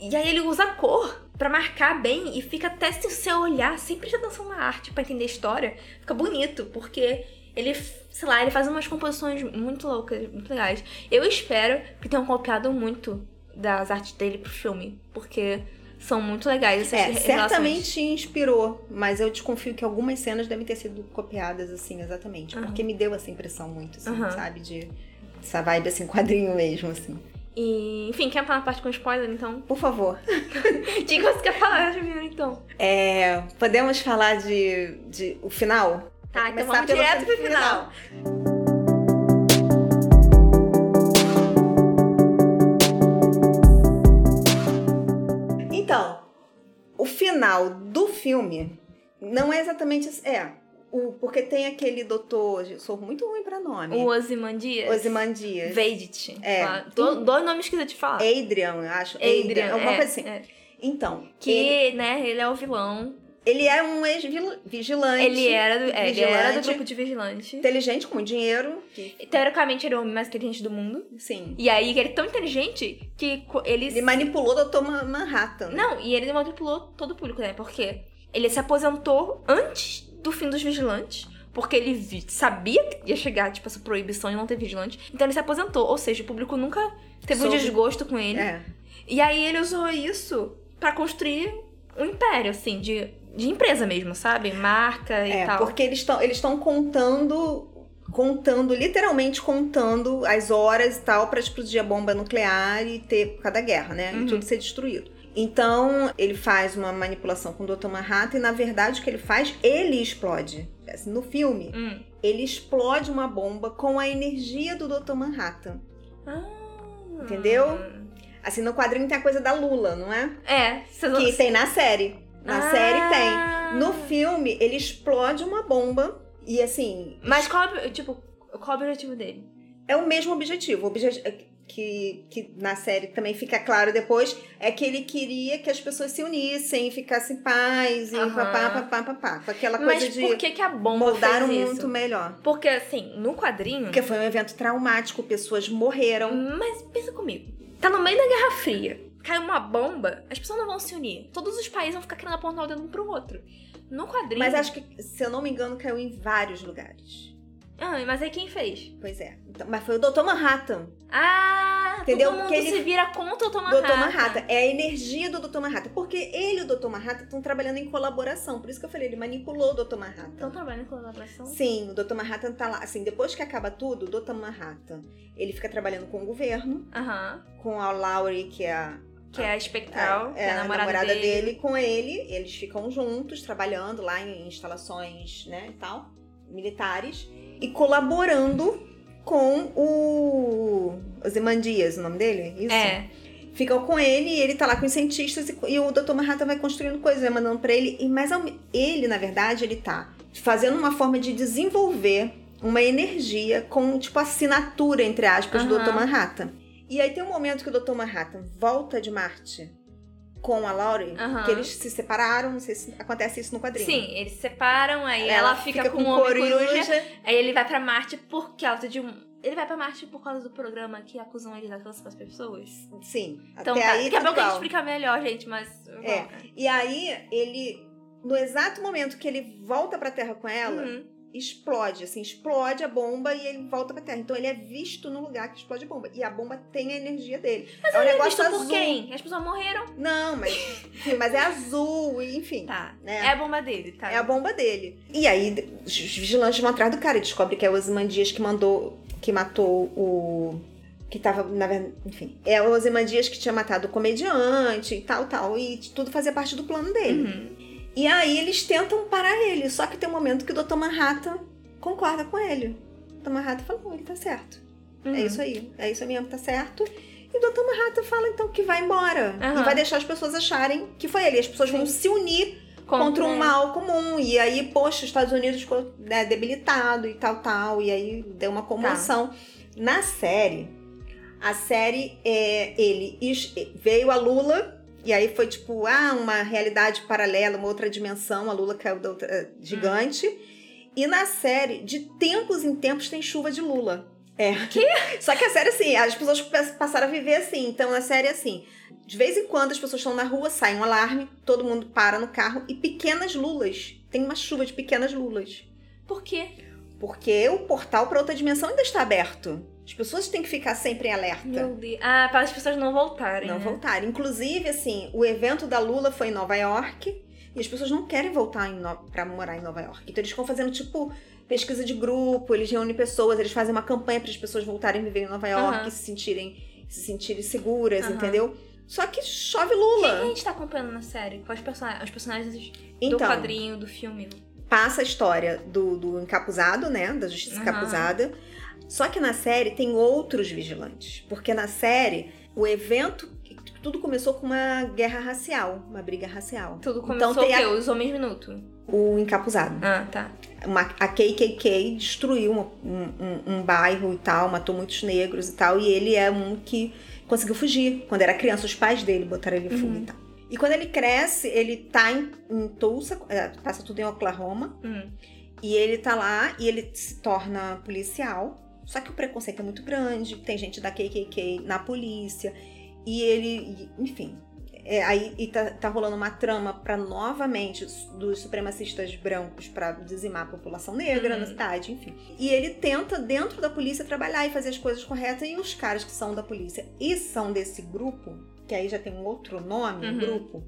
A: E aí ele usa a cor pra marcar bem e fica até se você olhar, sem prestar atenção na arte pra entender a história, fica bonito, porque ele, sei lá, ele faz umas composições muito loucas, muito legais. Eu espero que tenham copiado muito das artes dele pro filme, porque são muito legais essas
B: É, certamente inspirou, mas eu desconfio que algumas cenas devem ter sido copiadas assim, exatamente.
A: Aham.
B: Porque me deu essa impressão muito, assim,
A: Aham.
B: sabe? De essa vibe assim, quadrinho mesmo, assim.
A: E, enfim, quer falar na parte com spoiler, então?
B: Por favor.
A: O que você quer falar primeiro, então?
B: É, podemos falar de, de o final?
A: Tá, então vamos direto pro final.
B: Então, o final do filme não é exatamente assim. É, o, porque tem aquele doutor. Sou muito ruim pra nome.
A: O Ozymandias.
B: Osimandias.
A: Vedit.
B: É.
A: Do, dois nomes que eu te falar.
B: Adrian, eu acho.
A: Adrian,
B: alguma
A: é,
B: coisa assim.
A: é.
B: Então,
A: Que,
B: ele,
A: né, ele é o vilão.
B: Ele é um ex-vigilante.
A: Ele era do, é, ele era do grupo de vigilante.
B: Inteligente, com dinheiro. que-
A: Teoricamente, ele é o homem mais inteligente do mundo.
B: sim.
A: E aí, ele é tão inteligente que ele...
B: Ele manipulou o Dr. Ma- Manhattan.
A: Não, e ele manipulou todo o público, né? Porque ele se aposentou antes do fim dos vigilantes. Porque ele sabia que ia chegar, tipo, essa proibição de não ter vigilante. Então ele se aposentou. Ou seja, o público nunca teve um
B: Soube.
A: desgosto com ele.
B: É.
A: E aí ele usou isso pra construir um império, assim, de de empresa mesmo, sabe? Marca e
B: É,
A: tal.
B: porque eles estão eles estão contando contando literalmente contando as horas e tal pra explodir a bomba nuclear e ter por causa da guerra, né?
A: Uhum.
B: E tudo ser destruído. Então, ele faz uma manipulação com o Dr. Manhattan e na verdade o que ele faz, ele explode. Assim, no filme,
A: Hum.
B: ele explode uma bomba com a energia do Dr. Manhattan.
A: Ah.
B: Entendeu? Assim, no quadrinho tem a coisa da Lula, não é?
A: É, vocês
B: Que tem na série. Na
A: Ah.
B: série tem. No filme, ele explode uma bomba e assim,
A: Mas qual, é o- tipo, qual é o objetivo dele?
B: é o mesmo objetivo. O objetivo que, que na série também fica claro depois é que ele queria que as pessoas se unissem e ficassem em paz e
A: Aham.
B: papá, papá, papá. Com aquela coisa
A: Mas
B: de
A: por que, que a bomba
B: moldar o
A: fez isso?
B: melhor.
A: Porque, assim, no quadrinho...
B: Porque foi um evento traumático, pessoas morreram.
A: Mas pensa comigo. Tá no meio da Guerra Fria. Caiu uma bomba, as pessoas não vão se unir. Todos os países vão ficar querendo apontar o dedo um pro outro. No quadrinho...
B: Mas acho que, se eu não me engano, caiu em vários lugares.
A: Ah, mas aí quem fez?
B: Pois é. Então, mas foi o Dr. Manhattan.
A: Ah,
B: Entendeu?
A: todo mundo
B: ele-
A: se vira contra o Dr. Manhattan.
B: Dr. Manhattan. É a energia do Dr. Manhattan. Porque ele e o Dr. Manhattan estão trabalhando em colaboração. Por isso que eu falei, ele manipulou o Dr. Manhattan.
A: Estão trabalhando em colaboração?
B: Sim, o Dr. Manhattan tá lá. Assim, depois que acaba tudo, o Dr. Manhattan, ele fica trabalhando com o governo,
A: Aham.
B: com a Laurie, que é a,
A: Que é a Espectral, que é,
B: a
A: a namorada,
B: dele.
A: dele.
B: com ele. Eles ficam juntos, trabalhando lá em instalações, né, e tal, militares. E colaborando com o Ozymandias, o nome dele? Isso?
A: É.
B: ficam com ele e ele tá lá com os cientistas e, e o Dr. Manhattan vai construindo coisas, vai mandando pra ele. E mas ele, na verdade, ele tá fazendo uma forma de desenvolver uma energia com, tipo, assinatura, entre aspas, do
A: Aham.
B: Dr. Manhattan. E aí tem um momento que o Dr. Manhattan volta de Marte com a Laurie, que eles se separaram, não sei se acontece isso no quadrinho.
A: Sim, eles se separam, aí ela, fica, com o homem coruja. Aí ele vai pra Marte por causa de um. Ele vai pra Marte por causa do programa que acusam ele de câncer pras pessoas.
B: Sim,
A: Então
B: até
A: tá.
B: aí
A: Daqui a pouco a gente explica melhor, gente, mas.
B: É. E aí ele, no exato momento que ele volta pra Terra com ela,
A: Uhum.
B: Explode, assim, explode a bomba e ele volta pra Terra. Então ele é visto no lugar que explode a bomba. E a bomba tem a energia dele.
A: Mas
B: é um
A: ele é visto
B: azul.
A: por quem? As pessoas morreram.
B: Não, mas, enfim, mas é azul, enfim.
A: Tá.
B: Né?
A: É a bomba dele, tá?
B: É a bomba dele. E aí os vigilantes vão atrás do cara e descobre que é o Ozymandias que mandou, que matou o que tava, na verdade, enfim, é o Ozymandias que tinha matado o comediante e tal, tal, e tudo fazia parte do plano dele.
A: Uhum.
B: E aí eles tentam parar ele, só que tem um momento que o Dr. Manhattan concorda com ele. O Dr. Manhattan fala, não, ele tá certo.
A: Uhum.
B: É isso aí, é isso mesmo, tá certo. E o Dr. Manhattan fala então que vai embora.
A: Aham.
B: E vai deixar as pessoas acharem que foi ele. As pessoas vão se unir contra um
A: ele.
B: mal comum. E aí, poxa, os Estados Unidos ficou né, debilitado e tal, tal. E aí deu uma comoção.
A: Tá.
B: Na série, a série é ele veio a Lula. E aí foi tipo, ah, uma realidade paralela, uma outra dimensão. A Lula caiu da outra, eh, gigante. E na série, de tempos em tempos, tem chuva de Lula. É.
A: Que?
B: Só que a série, assim, as pessoas pa- passaram a viver assim. Então, a série é assim. De vez em quando as pessoas estão na rua, sai um alarme, todo mundo para no carro e pequenas lulas. Tem uma chuva de pequenas lulas.
A: Por quê?
B: Porque o portal para outra dimensão ainda está aberto. As pessoas têm que ficar sempre em alerta.
A: Meu Deus. Ah, para as pessoas não voltarem.
B: Não
A: né?
B: voltarem. Inclusive, assim, o evento da Lula foi em Nova York e as pessoas não querem voltar no... para morar em Nova York. Então eles ficam fazendo, tipo, pesquisa de grupo, eles reúnem pessoas, eles fazem uma campanha para as pessoas voltarem a viver em Nova York e se sentirem, se sentirem seguras,
A: Aham.
B: entendeu? Só que chove
A: Quem que a
B: Lula.
A: gente tá acompanhando na série? Quais personagens? Os personagens do
B: Então,
A: quadrinho, do filme?
B: passa a história do, do encapuzado, né? Da justiça
A: Aham.
B: encapuzada. Só que na série tem outros vigilantes. Porque na série, o evento. Tudo começou com uma guerra racial, uma briga racial.
A: Tudo
B: Então
A: começou
B: tem
A: o quê? Os Homens Minuto.
B: O encapuzado.
A: Ah, tá.
B: Uma, a KKK destruiu uma- um, um- um bairro e tal, matou muitos negros e tal, e ele é um que conseguiu fugir. Quando era criança, os pais dele botaram ele em fuga
A: Uhum.
B: e tal. E quando ele cresce, ele tá em, em Tulsa, é, passa tudo em Oklahoma,
A: Hum.
B: e ele tá lá e ele se torna policial. Só que o preconceito é muito grande, tem gente da KKK na polícia, e ele, enfim. é, aí e tá, tá rolando uma trama pra novamente os- dos supremacistas brancos pra dizimar a população negra
A: Uhum.
B: na cidade, enfim. E ele tenta, dentro da polícia, trabalhar e fazer as coisas corretas, e os caras que são da polícia e são desse grupo, que aí já tem um outro nome, um
A: Uhum.
B: grupo,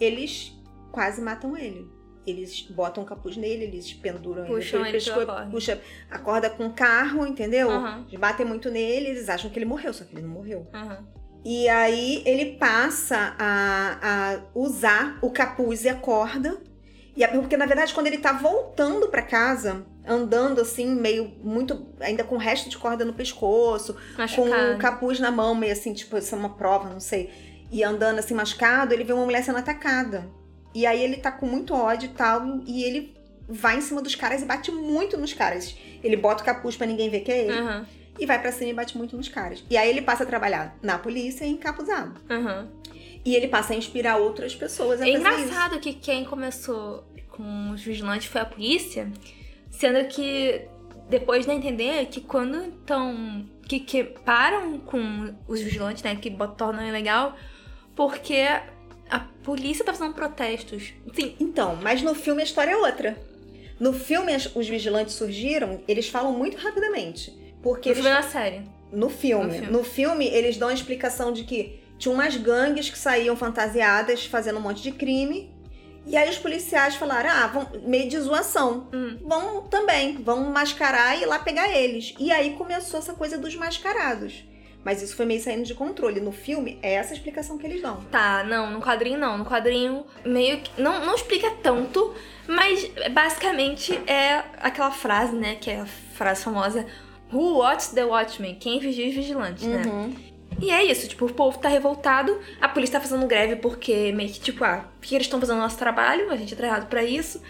B: eles quase matam ele. Eles botam um capuz nele, eles penduram
A: Puxam
B: ele,
A: ele
B: pescoço,
A: corda.
B: puxa a corda com o carro, entendeu? Eles batem muito nele, eles acham que ele morreu, só que ele não morreu.
A: Aham.
B: E aí ele passa a, a usar o capuz e a corda. E a- porque na verdade quando ele tá voltando pra casa, andando assim, meio muito ainda com o resto de corda no pescoço, com
A: Machucado.
B: o capuz na mão, meio assim, tipo, isso é uma prova, não sei. E andando assim machucado, ele vê uma mulher sendo atacada. E aí ele tá com muito ódio e tal, e ele vai em cima dos caras e bate muito nos caras. Ele bota o capuz pra ninguém ver que é ele
A: Aham.
B: e vai pra cima e bate muito nos caras. E aí ele passa a trabalhar na polícia encapuzado.
A: Aham.
B: E ele passa a inspirar outras pessoas a
A: É
B: fazer isso.
A: engraçado que quem começou com os vigilantes foi a polícia, sendo que depois a entender que quando então que, que param com os vigilantes, né, que tornam ilegal, porque a polícia tá fazendo protestos. Sim,
B: Então, mas no filme a história é outra. No filme os vigilantes surgiram, eles falam muito rapidamente. Porque
A: eu
B: eles
A: fui na série.
B: No filme.
A: No filme.
B: No filme, eles dão a explicação de que tinha umas gangues que saíam fantasiadas fazendo um monte de crime. E aí os policiais falaram: ah, vão, meio de zoação.
A: Hum.
B: Vão também, vão mascarar e ir lá pegar eles. E aí começou essa coisa dos mascarados. Mas isso foi meio saindo de controle. No filme, é essa a explicação que eles dão.
A: Tá, não, no quadrinho não. No quadrinho meio que. Não, não explica tanto, mas basicamente é aquela frase, né? Que é a frase famosa: Who watches the Watchmen? Quem vigia os vigilantes, né?
B: Uhum.
A: E é isso, tipo, o povo tá revoltado, a polícia tá fazendo greve porque meio que, tipo, ah, porque eles estão fazendo o nosso trabalho, a gente é treinado pra isso.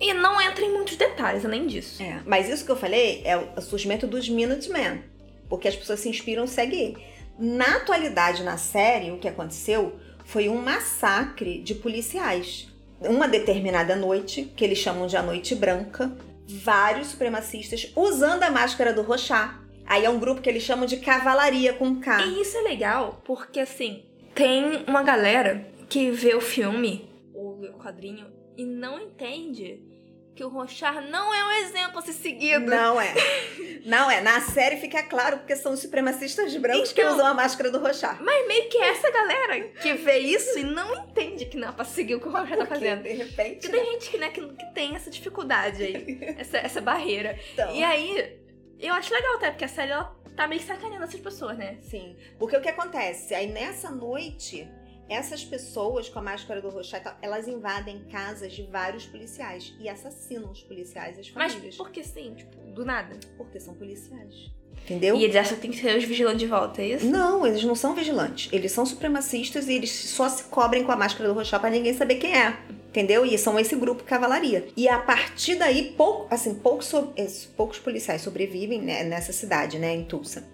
A: E não entra em muitos detalhes, além disso.
B: É, mas isso que eu falei é o surgimento dos Minutemen. Porque as pessoas se inspiram e seguem ele. Na atualidade, na série, o que aconteceu foi um massacre de policiais. Uma determinada noite, que eles chamam de a Noite Branca, vários supremacistas usando a máscara do Rochat. Aí é um grupo que eles chamam de Cavalaria com K.
A: E isso é legal, porque assim, tem uma galera que vê o filme, ou o quadrinho, e não entende que o Rochar não é um exemplo a ser seguido.
B: Não é. Não é. Na série fica claro porque são os supremacistas brancos que
A: Então-
B: usam a máscara do Rochat.
A: Mas meio que é essa galera que vê isso e não entende que não é pra seguir o que o Rochar tá fazendo.
B: de repente.
A: Porque tem gente que, né, que, que tem essa dificuldade aí, essa, essa barreira.
B: Então,
A: E aí, eu acho legal até, porque a série ela tá meio que sacaneando essas pessoas, né?
B: Sim. Porque o que acontece? Aí nessa noite, essas pessoas com a máscara do Rochat, e tal, elas invadem casas de vários policiais e assassinam os policiais e as
A: Mas
B: famílias.
A: porque sim, tipo, do nada.
B: Porque são policiais. Entendeu?
A: E eles acham que tem que ser os vigilantes de volta, é isso?
B: Não, eles não são vigilantes. Eles são supremacistas e eles só se cobrem com a máscara do Rochat pra ninguém saber quem é. Entendeu? E são esse grupo cavalaria. E a partir daí, pouco, assim, poucos, so- eh, poucos policiais sobrevivem né, nessa cidade, né, em Tulsa.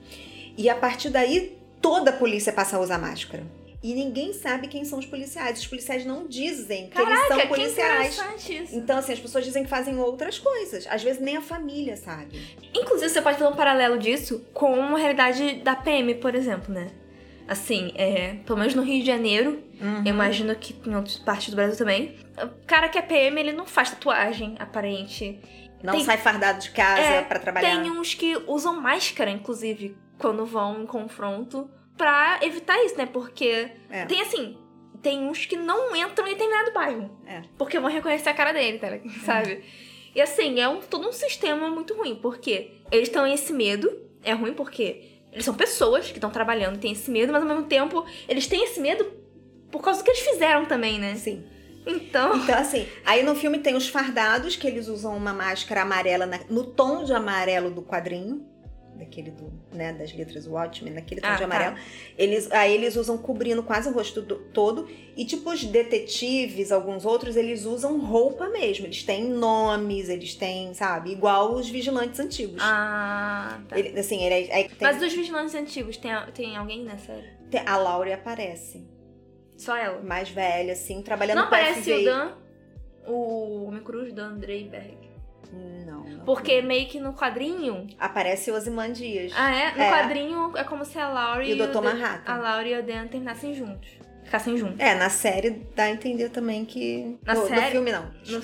B: E a partir daí, toda a polícia passa a usar máscara. E ninguém sabe quem são os policiais. Os policiais não dizem que eles são
A: Caraca, que
B: policiais.
A: interessante isso.
B: Então, assim, as pessoas dizem que fazem outras coisas. Às vezes nem a família sabe.
A: Inclusive, você pode fazer um paralelo disso com uma realidade da PM, por exemplo, né? Assim, é, pelo menos no Rio de Janeiro,
B: Uhum.
A: eu imagino que em outras partes do Brasil também. O cara que é PM, ele não faz tatuagem aparente.
B: Não
A: Tem-
B: sai fardado de casa
A: É,
B: pra trabalhar.
A: Tem uns que usam máscara, inclusive, quando vão em confronto, pra evitar isso, né? Porque
B: É.
A: tem assim, tem uns que não entram em determinado bairro.
B: É.
A: Porque vão reconhecer a cara dele, tá? ligado? sabe? E assim, é um, todo um sistema muito ruim, porque eles estão esse medo, é ruim porque eles são pessoas que estão trabalhando e têm esse medo, mas ao mesmo tempo eles têm esse medo por causa do que eles fizeram também, né?
B: Sim.
A: Então.
B: Então, assim, aí no filme tem os fardados, que eles usam uma máscara amarela na- no tom de amarelo do quadrinho. Daquele do, né, das letras Watchmen, naquele tom
A: Ah,
B: de
A: tá.
B: amarelo. Eles, aí eles usam cobrindo quase o rosto do- todo. E tipo os detetives, alguns outros, eles usam roupa mesmo. Eles têm nomes, eles têm, sabe? Igual os vigilantes antigos.
A: Ah, tá.
B: Ele- assim, ele, aí tem,
A: Mas dos vigilantes antigos, tem, tem alguém na série?
B: tem- a Laurie aparece.
A: Só ela?
B: Mais velha, assim, trabalhando
A: Não aparece
B: FBI.
A: o Dan, o Homem Cruz, Dan Andreiberg.
B: Não, não.
A: Porque meio que no quadrinho.
B: Aparece o Ozymandias.
A: Ah, é? No
B: É.
A: quadrinho é como se a Laurie
B: E o Dr. Manhattan.
A: A Laurie e o Dan terminassem juntos. Ficassem juntos.
B: É, na série dá a entender também que.
A: Na
B: no, no
A: série?
B: filme não.
A: No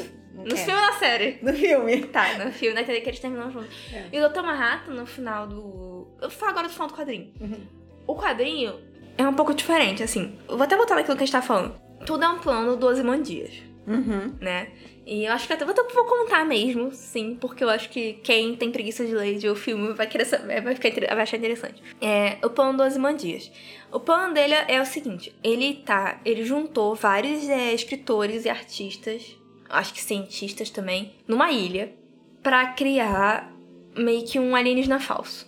B: É,
A: filme ou na série?
B: No filme.
A: Tá, no filme, naquele que eles terminam juntos.
B: É.
A: E o Dr. Manhattan, no final do. Eu vou falar agora do final do quadrinho.
B: Uhum.
A: O quadrinho é um pouco diferente, assim. Eu vou até voltar naquilo que a gente tá falando. Tudo é um plano do Ozymandias.
B: Uhum.
A: né? E eu acho que até vou, vou contar mesmo, sim, porque eu acho que quem tem preguiça de ler de o filme vai querer vai, ficar, vai achar interessante. É, o plano dos Ozymandias. O plano dele é o seguinte, ele tá, ele juntou vários é, escritores e artistas, acho que cientistas também, numa ilha, pra criar meio que um alienígena falso,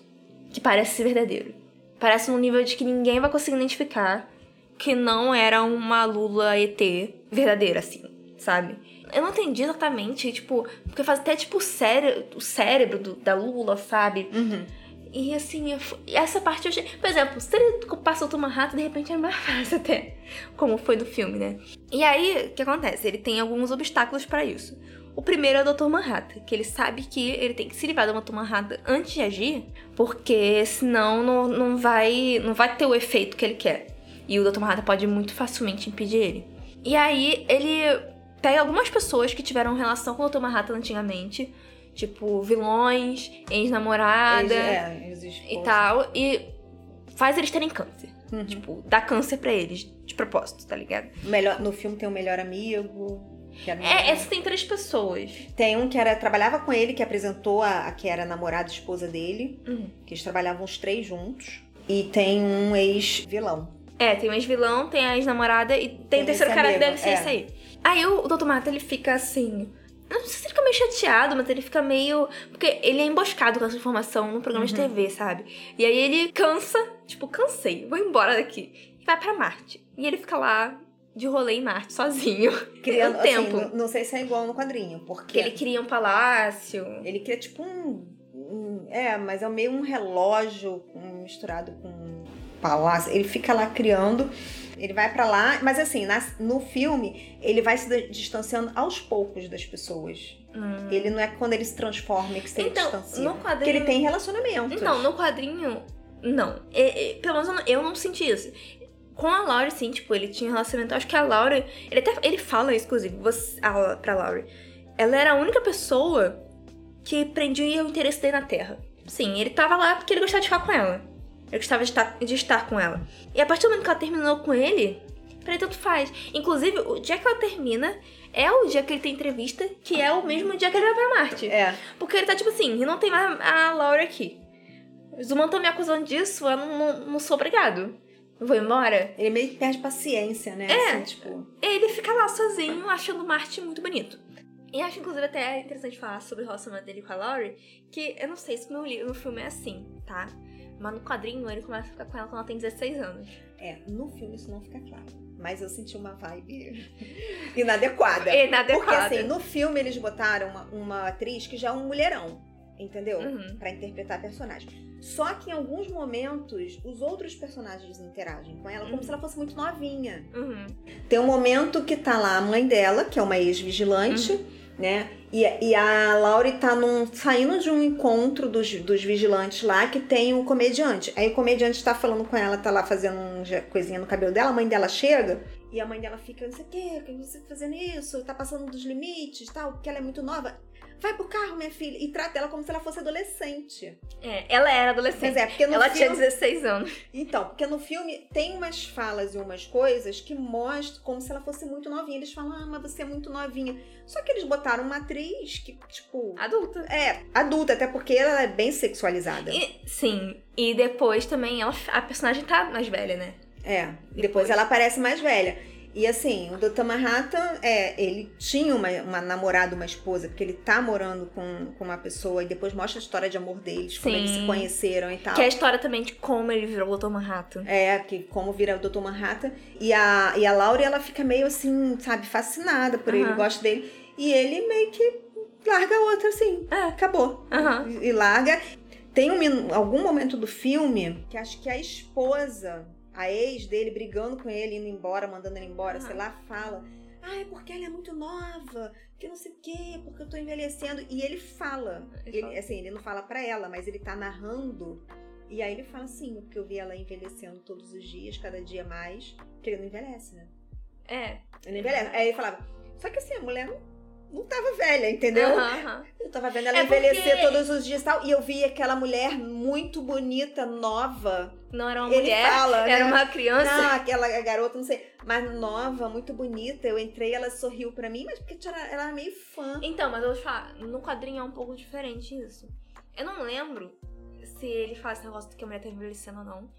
A: que parece ser verdadeiro. Parece num nível de que ninguém vai conseguir identificar que não era uma Lula ET verdadeira, assim, sabe? Eu não entendi exatamente, tipo, porque faz até tipo o, cére o cérebro do- da Lula, sabe?
B: Uhum.
A: E assim, eu essa parte eu achei. Por exemplo, se ele passou uma rata, de repente é mais fácil até. Como foi no filme, né? E aí, o que acontece? Ele tem alguns obstáculos pra isso. O primeiro é o Dr. Manhattan, que ele sabe que ele tem que se livrar do Dr. Manhattan antes de agir, porque senão não, não, vai, não vai ter o efeito que ele quer. E o Dr. Manhattan pode muito facilmente impedir ele. E aí, ele pega algumas pessoas que tiveram relação com o. Manhattan antigamente, tipo vilões, ex-namorada
B: É, ex
A: e tal, e faz eles terem câncer.
B: Uhum.
A: Tipo, dá câncer pra eles, de propósito, tá ligado?
B: Melhor, no filme tem o melhor amigo. Que era
A: É, essa tem três pessoas.
B: Tem um que era, trabalhava com ele, que apresentou a, a que era namorada esposa dele.
A: Uhum.
B: Que eles trabalhavam os três juntos. E tem um ex-vilão.
A: É, tem o ex-vilão, tem a ex-namorada e tem,
B: Tem
A: o terceiro cara que
B: amigo,
A: deve ser
B: é.
A: esse aí. Aí o, Dr. Mata, ele fica assim. Não sei se ele fica meio chateado, mas ele fica meio. Porque ele é emboscado com essa informação no programa de
B: Uhum.
A: TV, sabe? E aí ele cansa, tipo, cansei, vou embora daqui. E vai pra Marte. E ele fica lá de rolê em Marte, sozinho.
B: Criando,
A: um tempo.
B: assim, não, não sei se é igual no quadrinho, porque
A: Porque ele cria um palácio.
B: ele cria tipo um, um- É, mas é meio um relógio misturado com um palácio. Ele fica lá criando. Ele vai pra lá, mas assim, na- no filme, ele vai se di- distanciando aos poucos das pessoas.
A: Hum.
B: Ele não é quando ele se transforma que se
A: Então,
B: distancia.
A: no
B: Porque
A: quadrinho.
B: ele tem relacionamentos.
A: Então, no quadrinho, não. É, é, pelo menos eu não, eu não senti isso. Com a Laurie, sim, tipo, ele tinha um relacionamento. Acho que a Laurie. Ele até ele fala, isso, inclusive, você, a, pra Laurie. Ela era a única pessoa que prendia o interesse dele na Terra. Sim, ele tava lá porque ele gostava de ficar com ela. Ele gostava de estar, de estar com ela. E a partir do momento que ela terminou com ele, pra ele tanto faz. Inclusive, o dia que ela termina é o dia que ele tem entrevista, que é o mesmo dia que ele vai pra Marte.
B: É.
A: Porque ele tá tipo assim, não tem mais a Laura aqui. Os humanos estão me acusando disso, eu não, não, não sou obrigado. Eu vou embora.
B: Ele meio que perde paciência, né?
A: É.
B: Assim, tipo.
A: Ele fica lá sozinho, achando Marte muito bonito. E acho, inclusive, até interessante falar sobre o relacionamento dele com a Laurie, que eu não sei se no, li- no filme é assim, tá? Mas no quadrinho ele começa a ficar com ela quando ela tem 16 anos.
B: É, no filme isso não fica claro. Mas eu senti uma vibe inadequada.
A: Inadequada.
B: Porque assim, no filme eles botaram uma, uma atriz que já é um mulherão, entendeu?
A: Uhum.
B: Pra interpretar a personagem. Só que em alguns momentos os outros personagens interagem com ela como
A: Uhum.
B: se ela fosse muito novinha.
A: Uhum.
B: Tem um momento que tá lá a mãe dela, que é uma ex-vigilante,
A: Uhum.
B: Né? E, e a Laurie tá num, saindo de um encontro dos, dos vigilantes lá que tem um comediante. Aí o comediante tá falando com ela, tá lá fazendo uma coisinha no cabelo dela, a mãe dela chega e a mãe dela fica, não sei o que você fazendo isso, tá passando dos limites tal, porque ela é muito nova. Vai pro carro, minha filha, e trata ela como se ela fosse adolescente.
A: É, ela era adolescente.
B: Pois é, porque no
A: ela tinha
B: filme...
A: 16 anos.
B: Então, porque no filme tem umas falas e umas coisas que mostram como se ela fosse muito novinha. Eles falam, ah, mas você é muito novinha. Só que eles botaram uma atriz que, tipo.
A: Adulta.
B: É, adulta, até porque ela é bem sexualizada.
A: E- sim. E depois também ela, a personagem tá mais velha, né?
B: É, depois,
A: Depois.
B: ela aparece mais velha. E assim, o Dr. Manhattan, é, ele tinha uma, uma namorada, uma esposa, porque ele tá morando com, com uma pessoa e depois mostra a história de amor deles, como
A: Sim.
B: eles se conheceram e tal.
A: Que é a história também de como ele virou o Dr. Manhattan.
B: É, que como vira o Dr. Manhattan. E a, e a Laura, ela fica meio assim, sabe, fascinada por ele, gosta dele. E ele meio que larga a outra assim.
A: É.
B: Acabou. E, e larga. Tem um, algum momento do filme que acho que a esposa, a ex dele, brigando com ele, indo embora, mandando ele embora,
A: Aham.
B: sei lá, fala. Ah, é porque ela é muito nova, que não sei o quê, porque eu tô envelhecendo. E ele fala.
A: Ele
B: assim, ele não fala pra ela, mas ele tá narrando. E aí ele fala assim, porque eu vi ela envelhecendo todos os dias, cada dia mais, que ele não envelhece, né?
A: É.
B: Ele envelhece. Aí ele falava, só que assim, a mulher não, não tava velha, entendeu?
A: Aham.
B: Eu tava vendo ela
A: É
B: envelhecer
A: porque-
B: todos os dias e tal. E eu vi aquela mulher muito bonita, nova.
A: Não era uma
B: Ele
A: mulher,
B: fala,
A: era
B: né?
A: uma criança.
B: Não, aquela garota, não sei. Mas nova, muito bonita. Eu entrei, ela sorriu pra mim, mas porque ela ela era meio fã.
A: Então, mas eu vou te falar, no quadrinho é um pouco diferente isso. Eu não lembro se ele fala esse negócio de que a mulher tá envelhecendo ou não.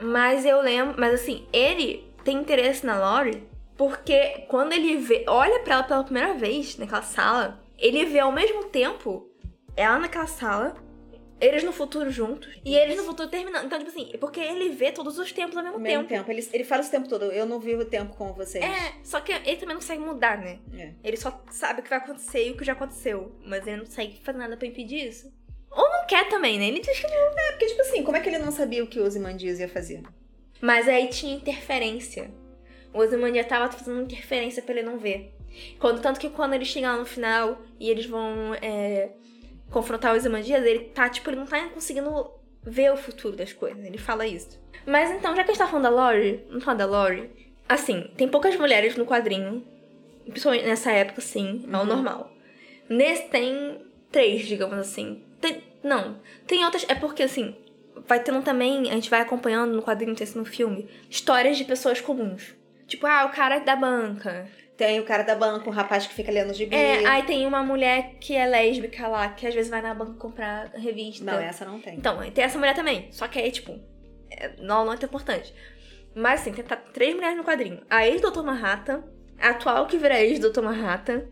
A: Mas eu lembro, mas assim, ele tem interesse na Lori porque quando ele vê, olha pra ela pela primeira vez naquela sala, ele vê ao mesmo tempo ela naquela sala, eles no futuro juntos e eles no futuro terminando. Então, tipo assim, porque ele vê todos os tempos ao mesmo,
B: Ao mesmo
A: tempo.
B: tempo. Ele, ele fala o tempo todo. Eu não vivo o tempo como vocês.
A: É, só que ele também não consegue mudar, né?
B: É.
A: Ele só sabe o que vai acontecer e o que já aconteceu. Mas ele não consegue fazer nada pra impedir isso. Ou não quer também, né? Ele diz que não.
B: É, porque, tipo assim, como é que ele não sabia o que o Ozymandias ia fazer?
A: Mas aí tinha interferência. O Ozymandias tava fazendo interferência pra ele não ver. Quando, tanto que quando ele chega lá no final e eles vão é, confrontar o Ozymandias, ele tá, tipo, ele não tá conseguindo ver o futuro das coisas. Ele fala isso. Mas então, já que a gente tá falando da Lori, vamos falar da Lori. Assim, tem poucas mulheres no quadrinho. Principalmente nessa época, sim, é o
B: Uhum.
A: normal. Nesse tem três, digamos assim. Tem- não, tem outras. É porque, assim, vai tendo também, a gente vai acompanhando no quadrinho, isso no filme, histórias de pessoas comuns. Tipo, ah, o cara da banca.
B: Tem o cara da banca, o rapaz que fica lendo gibi.
A: É, aí tem uma mulher que é lésbica lá, que às vezes vai na banca comprar revista.
B: Não, essa não tem.
A: Então, tem essa mulher também. Só que aí, tipo, é- não, não é tão importante. Mas assim, tem tá, três mulheres no quadrinho. A ex-Doutor Manhattan, a atual que vira ex-Doutor Manhattan,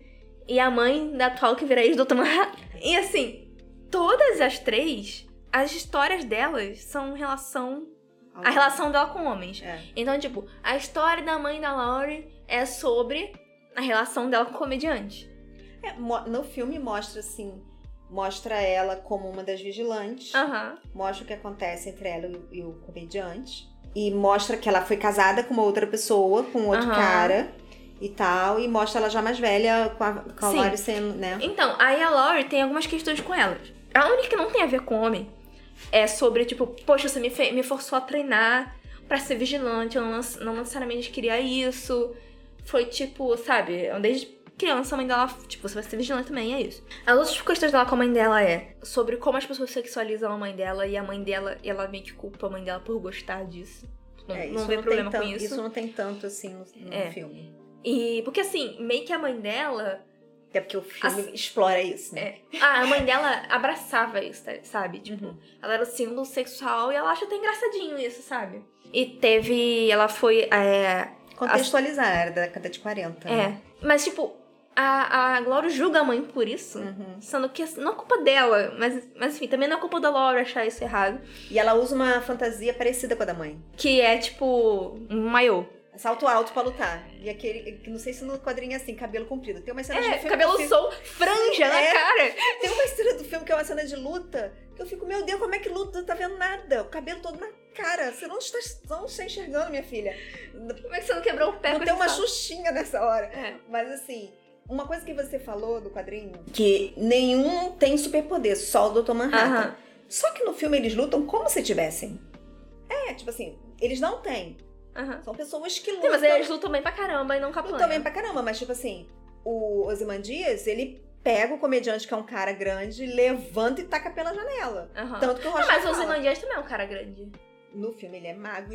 A: e a mãe da atual que vira ex-Doutor Manhattan. E assim, todas as três, as histórias delas são em relação. A relação dela com homens.
B: É.
A: Então, tipo, a história da mãe da Laurie é sobre a relação dela com o comediante.
B: É, no filme mostra assim, mostra ela como uma das vigilantes, mostra o que acontece entre ela e o, e o comediante e mostra que ela foi casada com uma outra pessoa, com outro cara e tal, e mostra ela já mais velha com a, com a. Laurie sendo, né?
A: Então, aí a Laurie tem algumas questões com ela. A única que não tem a ver com homem é sobre, tipo, poxa, você me, me forçou a treinar pra ser vigilante, eu não, não necessariamente queria isso. Foi tipo, sabe, desde criança a mãe dela, tipo, você vai ser vigilante também, é isso. As outras questões dela com a mãe dela é sobre como as pessoas sexualizam a mãe dela e a mãe dela, ela meio que culpa a mãe dela por gostar disso. Não,
B: É,
A: não
B: isso
A: vê
B: não
A: problema
B: tem
A: com
B: tanto,
A: isso.
B: não tem tanto assim no, no
A: É.
B: filme.
A: E porque assim, meio que a mãe dela
B: Até porque o filme
A: Assim-
B: explora isso, né?
A: É. Ah, a mãe dela abraçava isso, tá- sabe? Tipo,
B: Uhum.
A: ela era o símbolo sexual e ela acha até engraçadinho isso, sabe? E teve. Ela foi. É.
B: Contextualizar, era da década de 40. né?
A: é mas, tipo, a, a Glória julga a mãe por isso.
B: Uhum.
A: Sendo que assim, não é culpa dela, mas, mas enfim, também não é culpa da Laura achar isso errado.
B: E ela usa uma fantasia parecida com a da mãe.
A: Que é tipo um maiô.
B: Salto alto pra lutar. E aquele, que não sei se no quadrinho é assim, cabelo comprido. Tem uma cena de
A: É,
B: filme
A: cabelo
B: fico-
A: sol, franja na
B: É.
A: cara.
B: Tem uma cena do filme que é uma cena de luta, que eu fico, meu Deus, como é que luta? Não tá vendo nada. O cabelo todo na cara. Você não está, não está enxergando, minha filha.
A: Como é que você não quebrou o pé
B: Não tem uma
A: salto?
B: xuxinha nessa hora.
A: É.
B: Mas assim, uma coisa que você falou do quadrinho, que nenhum tem superpoder, só o Dr. Manhattan.
A: Aham.
B: Só que no filme eles lutam como se tivessem. É, tipo assim, eles não têm.
A: Aham.
B: São pessoas que
A: Sim,
B: lutam.
A: mas eles lutam bem pra caramba e não capanham.
B: lutam bem pra caramba, mas tipo assim, o Ozymandias, ele pega o comediante que é um cara grande, levanta e taca pela janela.
A: Aham.
B: Tanto que o Rocha
A: mas o Ozymandias também é um cara grande.
B: No filme ele é mago,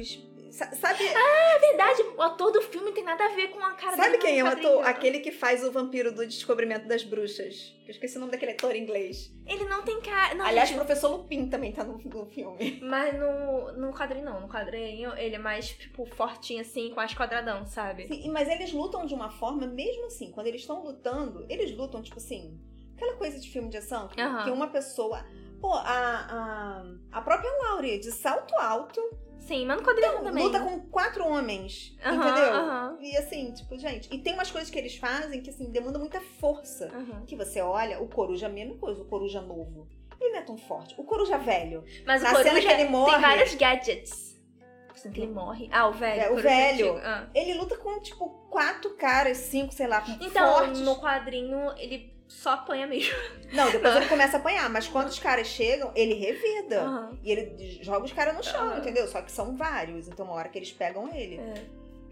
B: sabe,
A: É verdade, o ator do filme tem nada a ver com a cara
B: sabe quem é o ator? Aquele que faz o vampiro do descobrimento das bruxas. Eu esqueci o nome daquele ator em inglês.
A: Ele não tem cara. Não,
B: Aliás, o
A: gente,
B: professor Lupin também tá no, no filme.
A: Mas no, no quadrinho não. No quadrinho ele é mais, tipo, fortinho assim, com as quadradão, sabe?
B: Sim, mas eles lutam de uma forma, mesmo assim, quando eles estão lutando, eles lutam, tipo assim, aquela coisa de filme de ação, que,
A: Aham.
B: que uma pessoa. Pô, a, a, a própria Laurie, de salto alto,
A: Sim, mas no quadrinho também.
B: luta com quatro homens, entendeu? E assim, tipo, gente, e tem umas coisas que eles fazem que, assim, demandam muita força. Que você olha, o coruja, a mesma coisa, o coruja novo. Ele não é tão forte. O coruja velho.
A: Mas
B: Na
A: o Coruja
B: cena que ele morre-
A: tem vários gadgets. Que ele morre. Ah, o velho.
B: É, o velho.
A: Ah.
B: Ele luta com, tipo, quatro caras, cinco, sei lá,
A: Então,
B: fortes.
A: no quadrinho, ele só apanha mesmo.
B: Não, depois ele começa a apanhar, mas quando os caras chegam, ele revida.
A: Aham.
B: E ele joga os caras no chão,
A: Aham.
B: entendeu? Só que são vários, então uma hora que eles pegam ele.
A: É.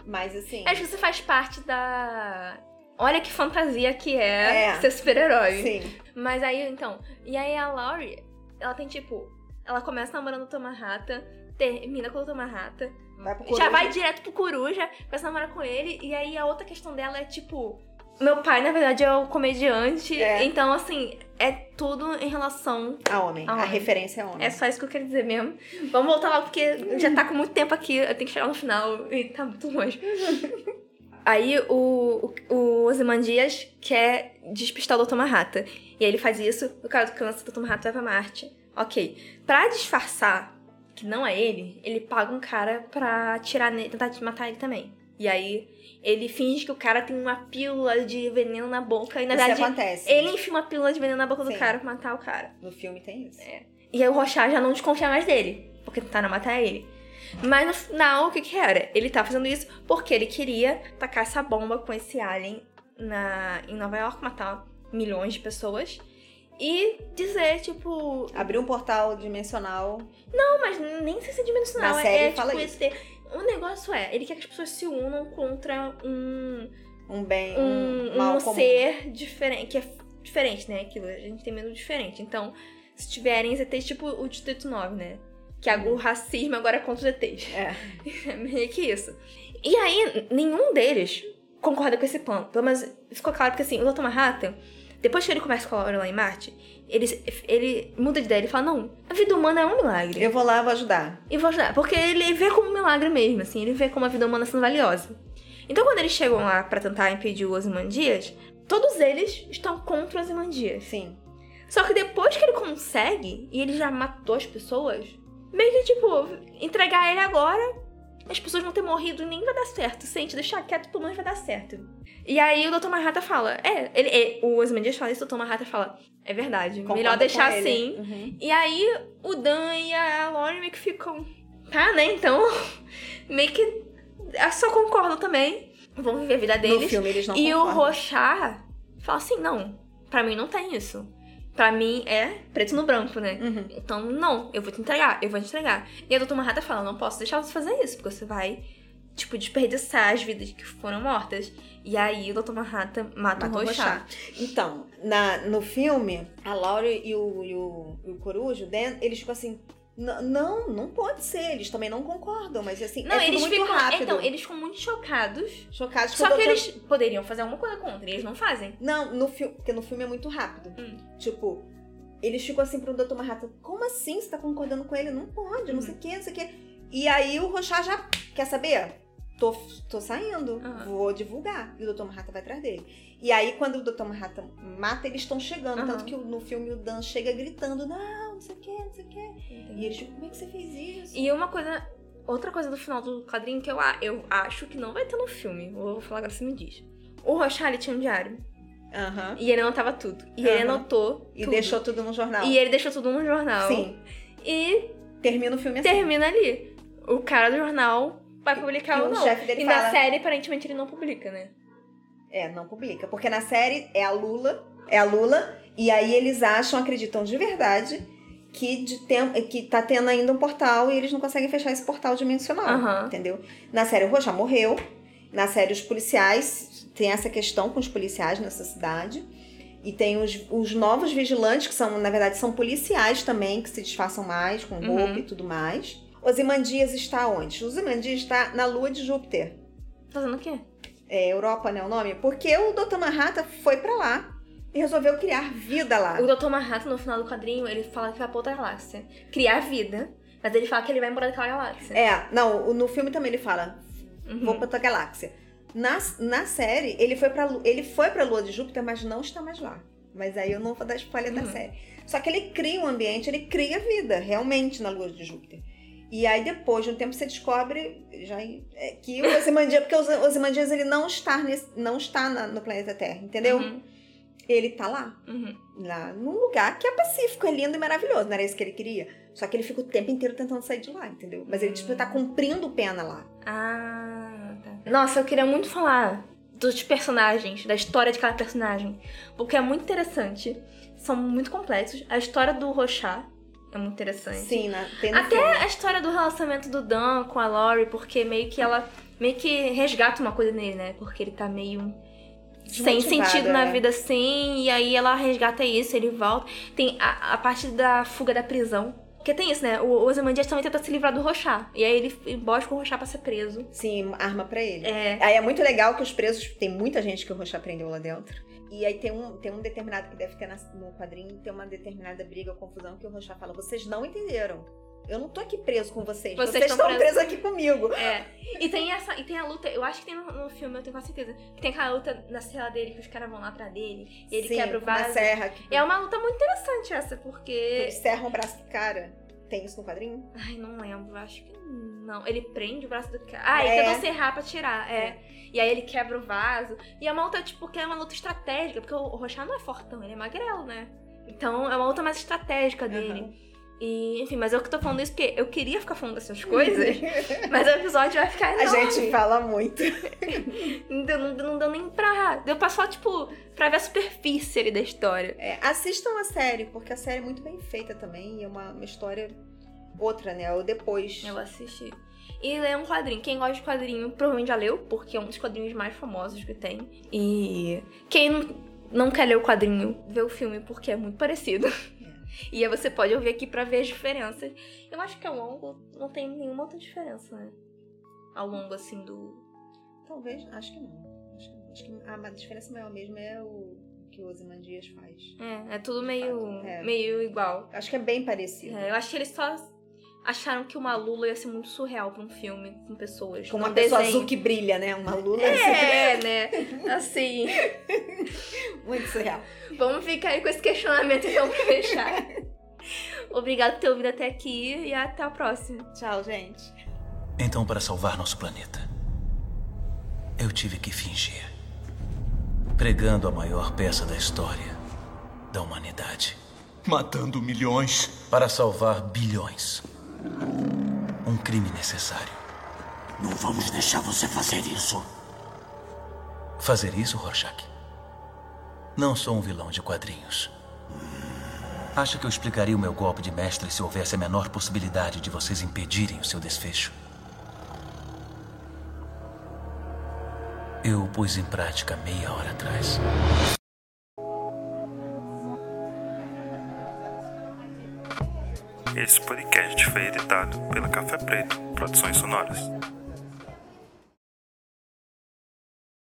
B: Mas assim.
A: Acho que você faz parte da. olha que fantasia que é, é. ser super-herói.
B: Sim.
A: Mas aí, então, e aí a Laurie, ela tem tipo, ela começa namorando o Tomahata, termina com o Tomahata,
B: vai
A: já vai direto pro Coruja, começa a namorar com ele, e aí a outra questão dela é tipo, meu pai, na verdade, é o comediante. É. Então, assim, é tudo em relação
B: a homem. A, homem. a referência é homem.
A: É só isso que eu quero dizer mesmo. Vamos voltar lá, porque já tá com muito tempo aqui. Eu tenho que chegar no final e tá muito longe. Aí o, o, o Ozymandias quer despistar o Dr. Manhattan. E aí ele faz isso, o cara do câncer, o Dr. Manhattan vai pra Marte. Ok. Pra disfarçar que não é ele, ele paga um cara pra tirar tentar matar ele também. E aí ele finge que o cara tem uma pílula de veneno na boca. E na
B: isso
A: verdade,
B: acontece.
A: ele enfia uma pílula de veneno na boca
B: Sim.
A: do cara pra matar o cara.
B: No filme tem isso.
A: É. E aí o Rochard já não desconfia mais dele, porque tentaram matar ele. Mas no final, o que que era? Ele tá fazendo isso porque ele queria tacar essa bomba com esse alien na, em Nova York, matar milhões de pessoas. E dizer, tipo.
B: Abrir um portal dimensional.
A: Não, mas nem sei se é dimensional.
B: Na série
A: é,
B: fala
A: tipo,
B: isso.
A: esse- O negócio é, ele quer que as pessoas se unam contra um,
B: Um bem,
A: um,
B: um
A: um ser diferente, que é diferente, né? Aquilo, a gente tem medo diferente. Então, se tiverem ZTs, tipo o Distrito 9, né? Que
B: Uhum.
A: o racismo agora é contra os ZTs.
B: É.
A: É meio que isso. E aí, nenhum deles concorda com esse plano. Pelo menos ficou claro porque assim, o Dr. Manhattan, depois que ele conversa com a Laura lá em Marte, ele, ele muda de ideia, ele fala, não, a vida humana é um milagre.
B: Eu vou lá, vou ajudar.
A: E vou ajudar. Porque ele vê como um milagre mesmo, assim, ele vê como a vida humana sendo valiosa. Então quando eles chegam lá pra tentar impedir o Ozymandias, todos eles estão contra o Ozymandias.
B: Sim.
A: Só que depois que ele consegue, e ele já matou as pessoas, meio que tipo, entregar ele agora, as pessoas vão ter morrido e nem vai dar certo. Se a gente deixar quieto, pelo menos vai dar certo. E aí o Dr. Manhattan fala, é, ele, é, o Ozymandias fala isso, o Dr. Manhattan fala, é verdade,
B: Concordo
A: melhor deixar assim.
B: Uhum.
A: E aí o Dan e a Lauren meio que ficam, tá, né, então, meio que só concordam também, vão viver a vida
B: No
A: deles.
B: filme eles não
A: E o
B: concordam.
A: Rochard fala assim, não, pra mim não tem isso. Pra mim é preto no branco, né?
B: Uhum.
A: Então, não, eu vou te entregar, eu vou te entregar. E a Dr. Manhattan fala, não posso deixar você fazer isso, porque você vai, tipo, desperdiçar as vidas que foram mortas. E aí o Dr. Manhattan mata,
B: Mata
A: o Rochard.
B: Então, na, no filme, a Laura e o, e o, e o Coruja, o Dan, eles ficam assim. "N- Não, não pode ser. Eles também não concordam, mas assim,
A: Não,
B: é
A: eles
B: muito
A: ficam.
B: rápido.
A: Então, eles ficam muito chocados.
B: Chocados
A: Só que
B: Dr.
A: eles poderiam fazer alguma coisa contra, eles não fazem.
B: Não, no filme, porque no filme é muito rápido.
A: Hum.
B: Tipo, eles ficam assim pro Dr. Manhattan, como assim você tá concordando com ele? Não pode, não
A: Uhum.
B: sei o que, não sei o que. E aí o Rochard já, quer saber? Tô, tô saindo,
A: Aham.
B: vou divulgar. E o Dr. Manhattan vai atrás dele. E aí, quando o Dr. Manhattan mata, eles estão chegando.
A: Aham.
B: Tanto que no filme o Dan chega gritando, não, não sei o que, não sei o que. E eles ficam, como é que você fez isso?
A: E uma coisa. Outra coisa do final do quadrinho que eu, eu acho que não vai ter no filme. Vou falar agora, você me diz. O Rochard ele tinha um diário.
B: Aham.
A: E ele anotava tudo. E ele
B: Aham.
A: anotou.
B: E
A: tudo.
B: deixou tudo no jornal.
A: E ele deixou tudo no jornal.
B: Sim.
A: E
B: Termina o filme assim.
A: termina ali. O cara do jornal vai publicar
B: que
A: ou
B: o
A: não. e
B: fala-
A: na série, aparentemente, ele não publica, né?
B: É, não publica. Porque na série é a Lula, é a Lula, e aí eles acham, acreditam de verdade que, de que tá tendo ainda um portal e eles não conseguem fechar esse portal dimensional. Entendeu? Na série o Rocha morreu. Na série os policiais, tem essa questão com os policiais nessa cidade. E tem os, os novos vigilantes, que são, na verdade, são policiais também, que se disfarçam mais, com
A: Uhum.
B: roupa e tudo mais. Ozymandias está onde? Ozymandias está na lua de Júpiter
A: Fazendo o quê?
B: é, Europa, né, o nome? Porque o Dr. Manhattan foi pra lá e resolveu criar vida lá.
A: O Dr. Manhattan, no final do quadrinho, ele fala que vai pra outra galáxia. Criar vida. Mas ele fala que ele vai embora daquela galáxia.
B: É, não, no filme também ele fala,
A: Uhum.
B: vou pra outra galáxia. Na, na série, ele foi, pra, ele foi pra Lua de Júpiter, mas não está mais lá. Mas aí eu não vou dar spoiler da
A: Uhum.
B: série. Só que ele cria um ambiente, ele cria vida, realmente, na Lua de Júpiter. E aí, depois de um tempo, você descobre já, é, que o Ozymandias... porque o Ozymandias, ele não está, nesse, não está na- no planeta Terra, entendeu?
A: Uhum.
B: Ele tá lá.
A: Uhum.
B: lá num lugar que é pacífico, é lindo e maravilhoso, não era isso que ele queria. Só que ele fica o tempo inteiro tentando sair de lá, entendeu? Mas ele, tipo, tá cumprindo pena lá.
A: Ah, tá. Nossa, eu queria muito falar dos personagens, da história de cada personagem. Porque é muito interessante. São muito complexos. A história do Rochard é muito interessante.
B: Sim, no
A: Até
B: filme.
A: a história do relacionamento do Dan com a Lori, porque meio que ela meio que resgata uma coisa nele, né? Porque ele tá meio sem sentido na
B: é.
A: vida assim, e aí ela resgata isso, ele volta. Tem a, a parte da fuga da prisão. Porque tem isso, né? O Ozymandias também tenta se livrar do Rochá. E aí ele embosca o Rochá pra ser preso.
B: Sim, arma pra ele.
A: É.
B: Aí é muito legal que os presos. Tem muita gente que o Rochá prendeu lá dentro. E aí tem um, tem um determinado que deve ter no quadrinho, tem uma determinada briga, confusão, que o Rochá fala: vocês não entenderam. Eu não tô aqui preso com vocês.
A: Vocês
B: Vocês,
A: estão
B: estão presos aqui comigo.
A: É. E tem essa. E tem a luta, eu acho que tem no, no filme, eu tenho quase certeza. Que tem aquela luta na cela dele, que os caras vão lá atrás dele, e ele
B: Sim,
A: quebra o vaso.
B: serra. Que,
A: É uma luta muito interessante essa, porque.
B: Eles serram o braço do cara. Tem isso no quadrinho?
A: Ai, não lembro, acho que não. Ele prende o braço do cara. Ah, ele
B: É.
A: tentou serrar pra tirar, é. E aí ele quebra o vaso. E é uma luta, tipo, que é uma luta estratégica, porque o Rochá não é fortão, ele é magrelo, né? Então é uma luta mais estratégica dele.
B: Aham.
A: E, enfim, mas eu que tô falando isso porque eu queria ficar falando dessas coisas, mas o episódio vai ficar
B: A
A: enorme.
B: gente fala muito.
A: Não deu, não, não deu nem pra. Deu pra só, tipo, pra ver a superfície ali da história.
B: É, assistam a série, porque a série é muito bem feita também. E é uma, uma história outra, né? O depois.
A: Eu assisti. E ler um quadrinho. Quem gosta de quadrinho provavelmente já leu, porque é um dos quadrinhos mais famosos que tem. E quem não quer ler o quadrinho, vê o filme porque é muito parecido. E aí você pode ouvir aqui pra ver as diferenças. Eu acho que ao longo não tem nenhuma outra diferença, né? Ao longo, assim, do.
B: Talvez, acho que não. Acho que, acho que a, diferença maior mesmo é o que o Ozymandias faz.
A: É, é tudo meio,
B: É.
A: meio igual.
B: Acho que é bem parecido.
A: É, eu acho que eles só acharam que uma Lula ia ser muito surreal pra um filme com pessoas.
B: Com uma pessoa
A: desenho.
B: azul que brilha, né? Uma lula
A: É, né? Assim.
B: muito surreal.
A: Vamos ficar aí com esse questionamento então pra fechar. Obrigado por ter ouvido até aqui e até a próxima.
B: Tchau, gente.
C: Então, para salvar nosso planeta, eu tive que fingir. Pregando a maior peça da história da humanidade.
D: Matando milhões.
C: Para salvar bilhões. Um crime necessário.
D: Não vamos deixar você fazer isso.
C: Fazer isso, Rorschach? Não sou um vilão de quadrinhos. Acha que eu explicaria o meu golpe de mestre se houvesse a menor possibilidade de vocês impedirem o seu desfecho? Eu o pus em prática meia hora atrás.
E: Esse podcast foi editado pela Café Preto Produções Sonoras.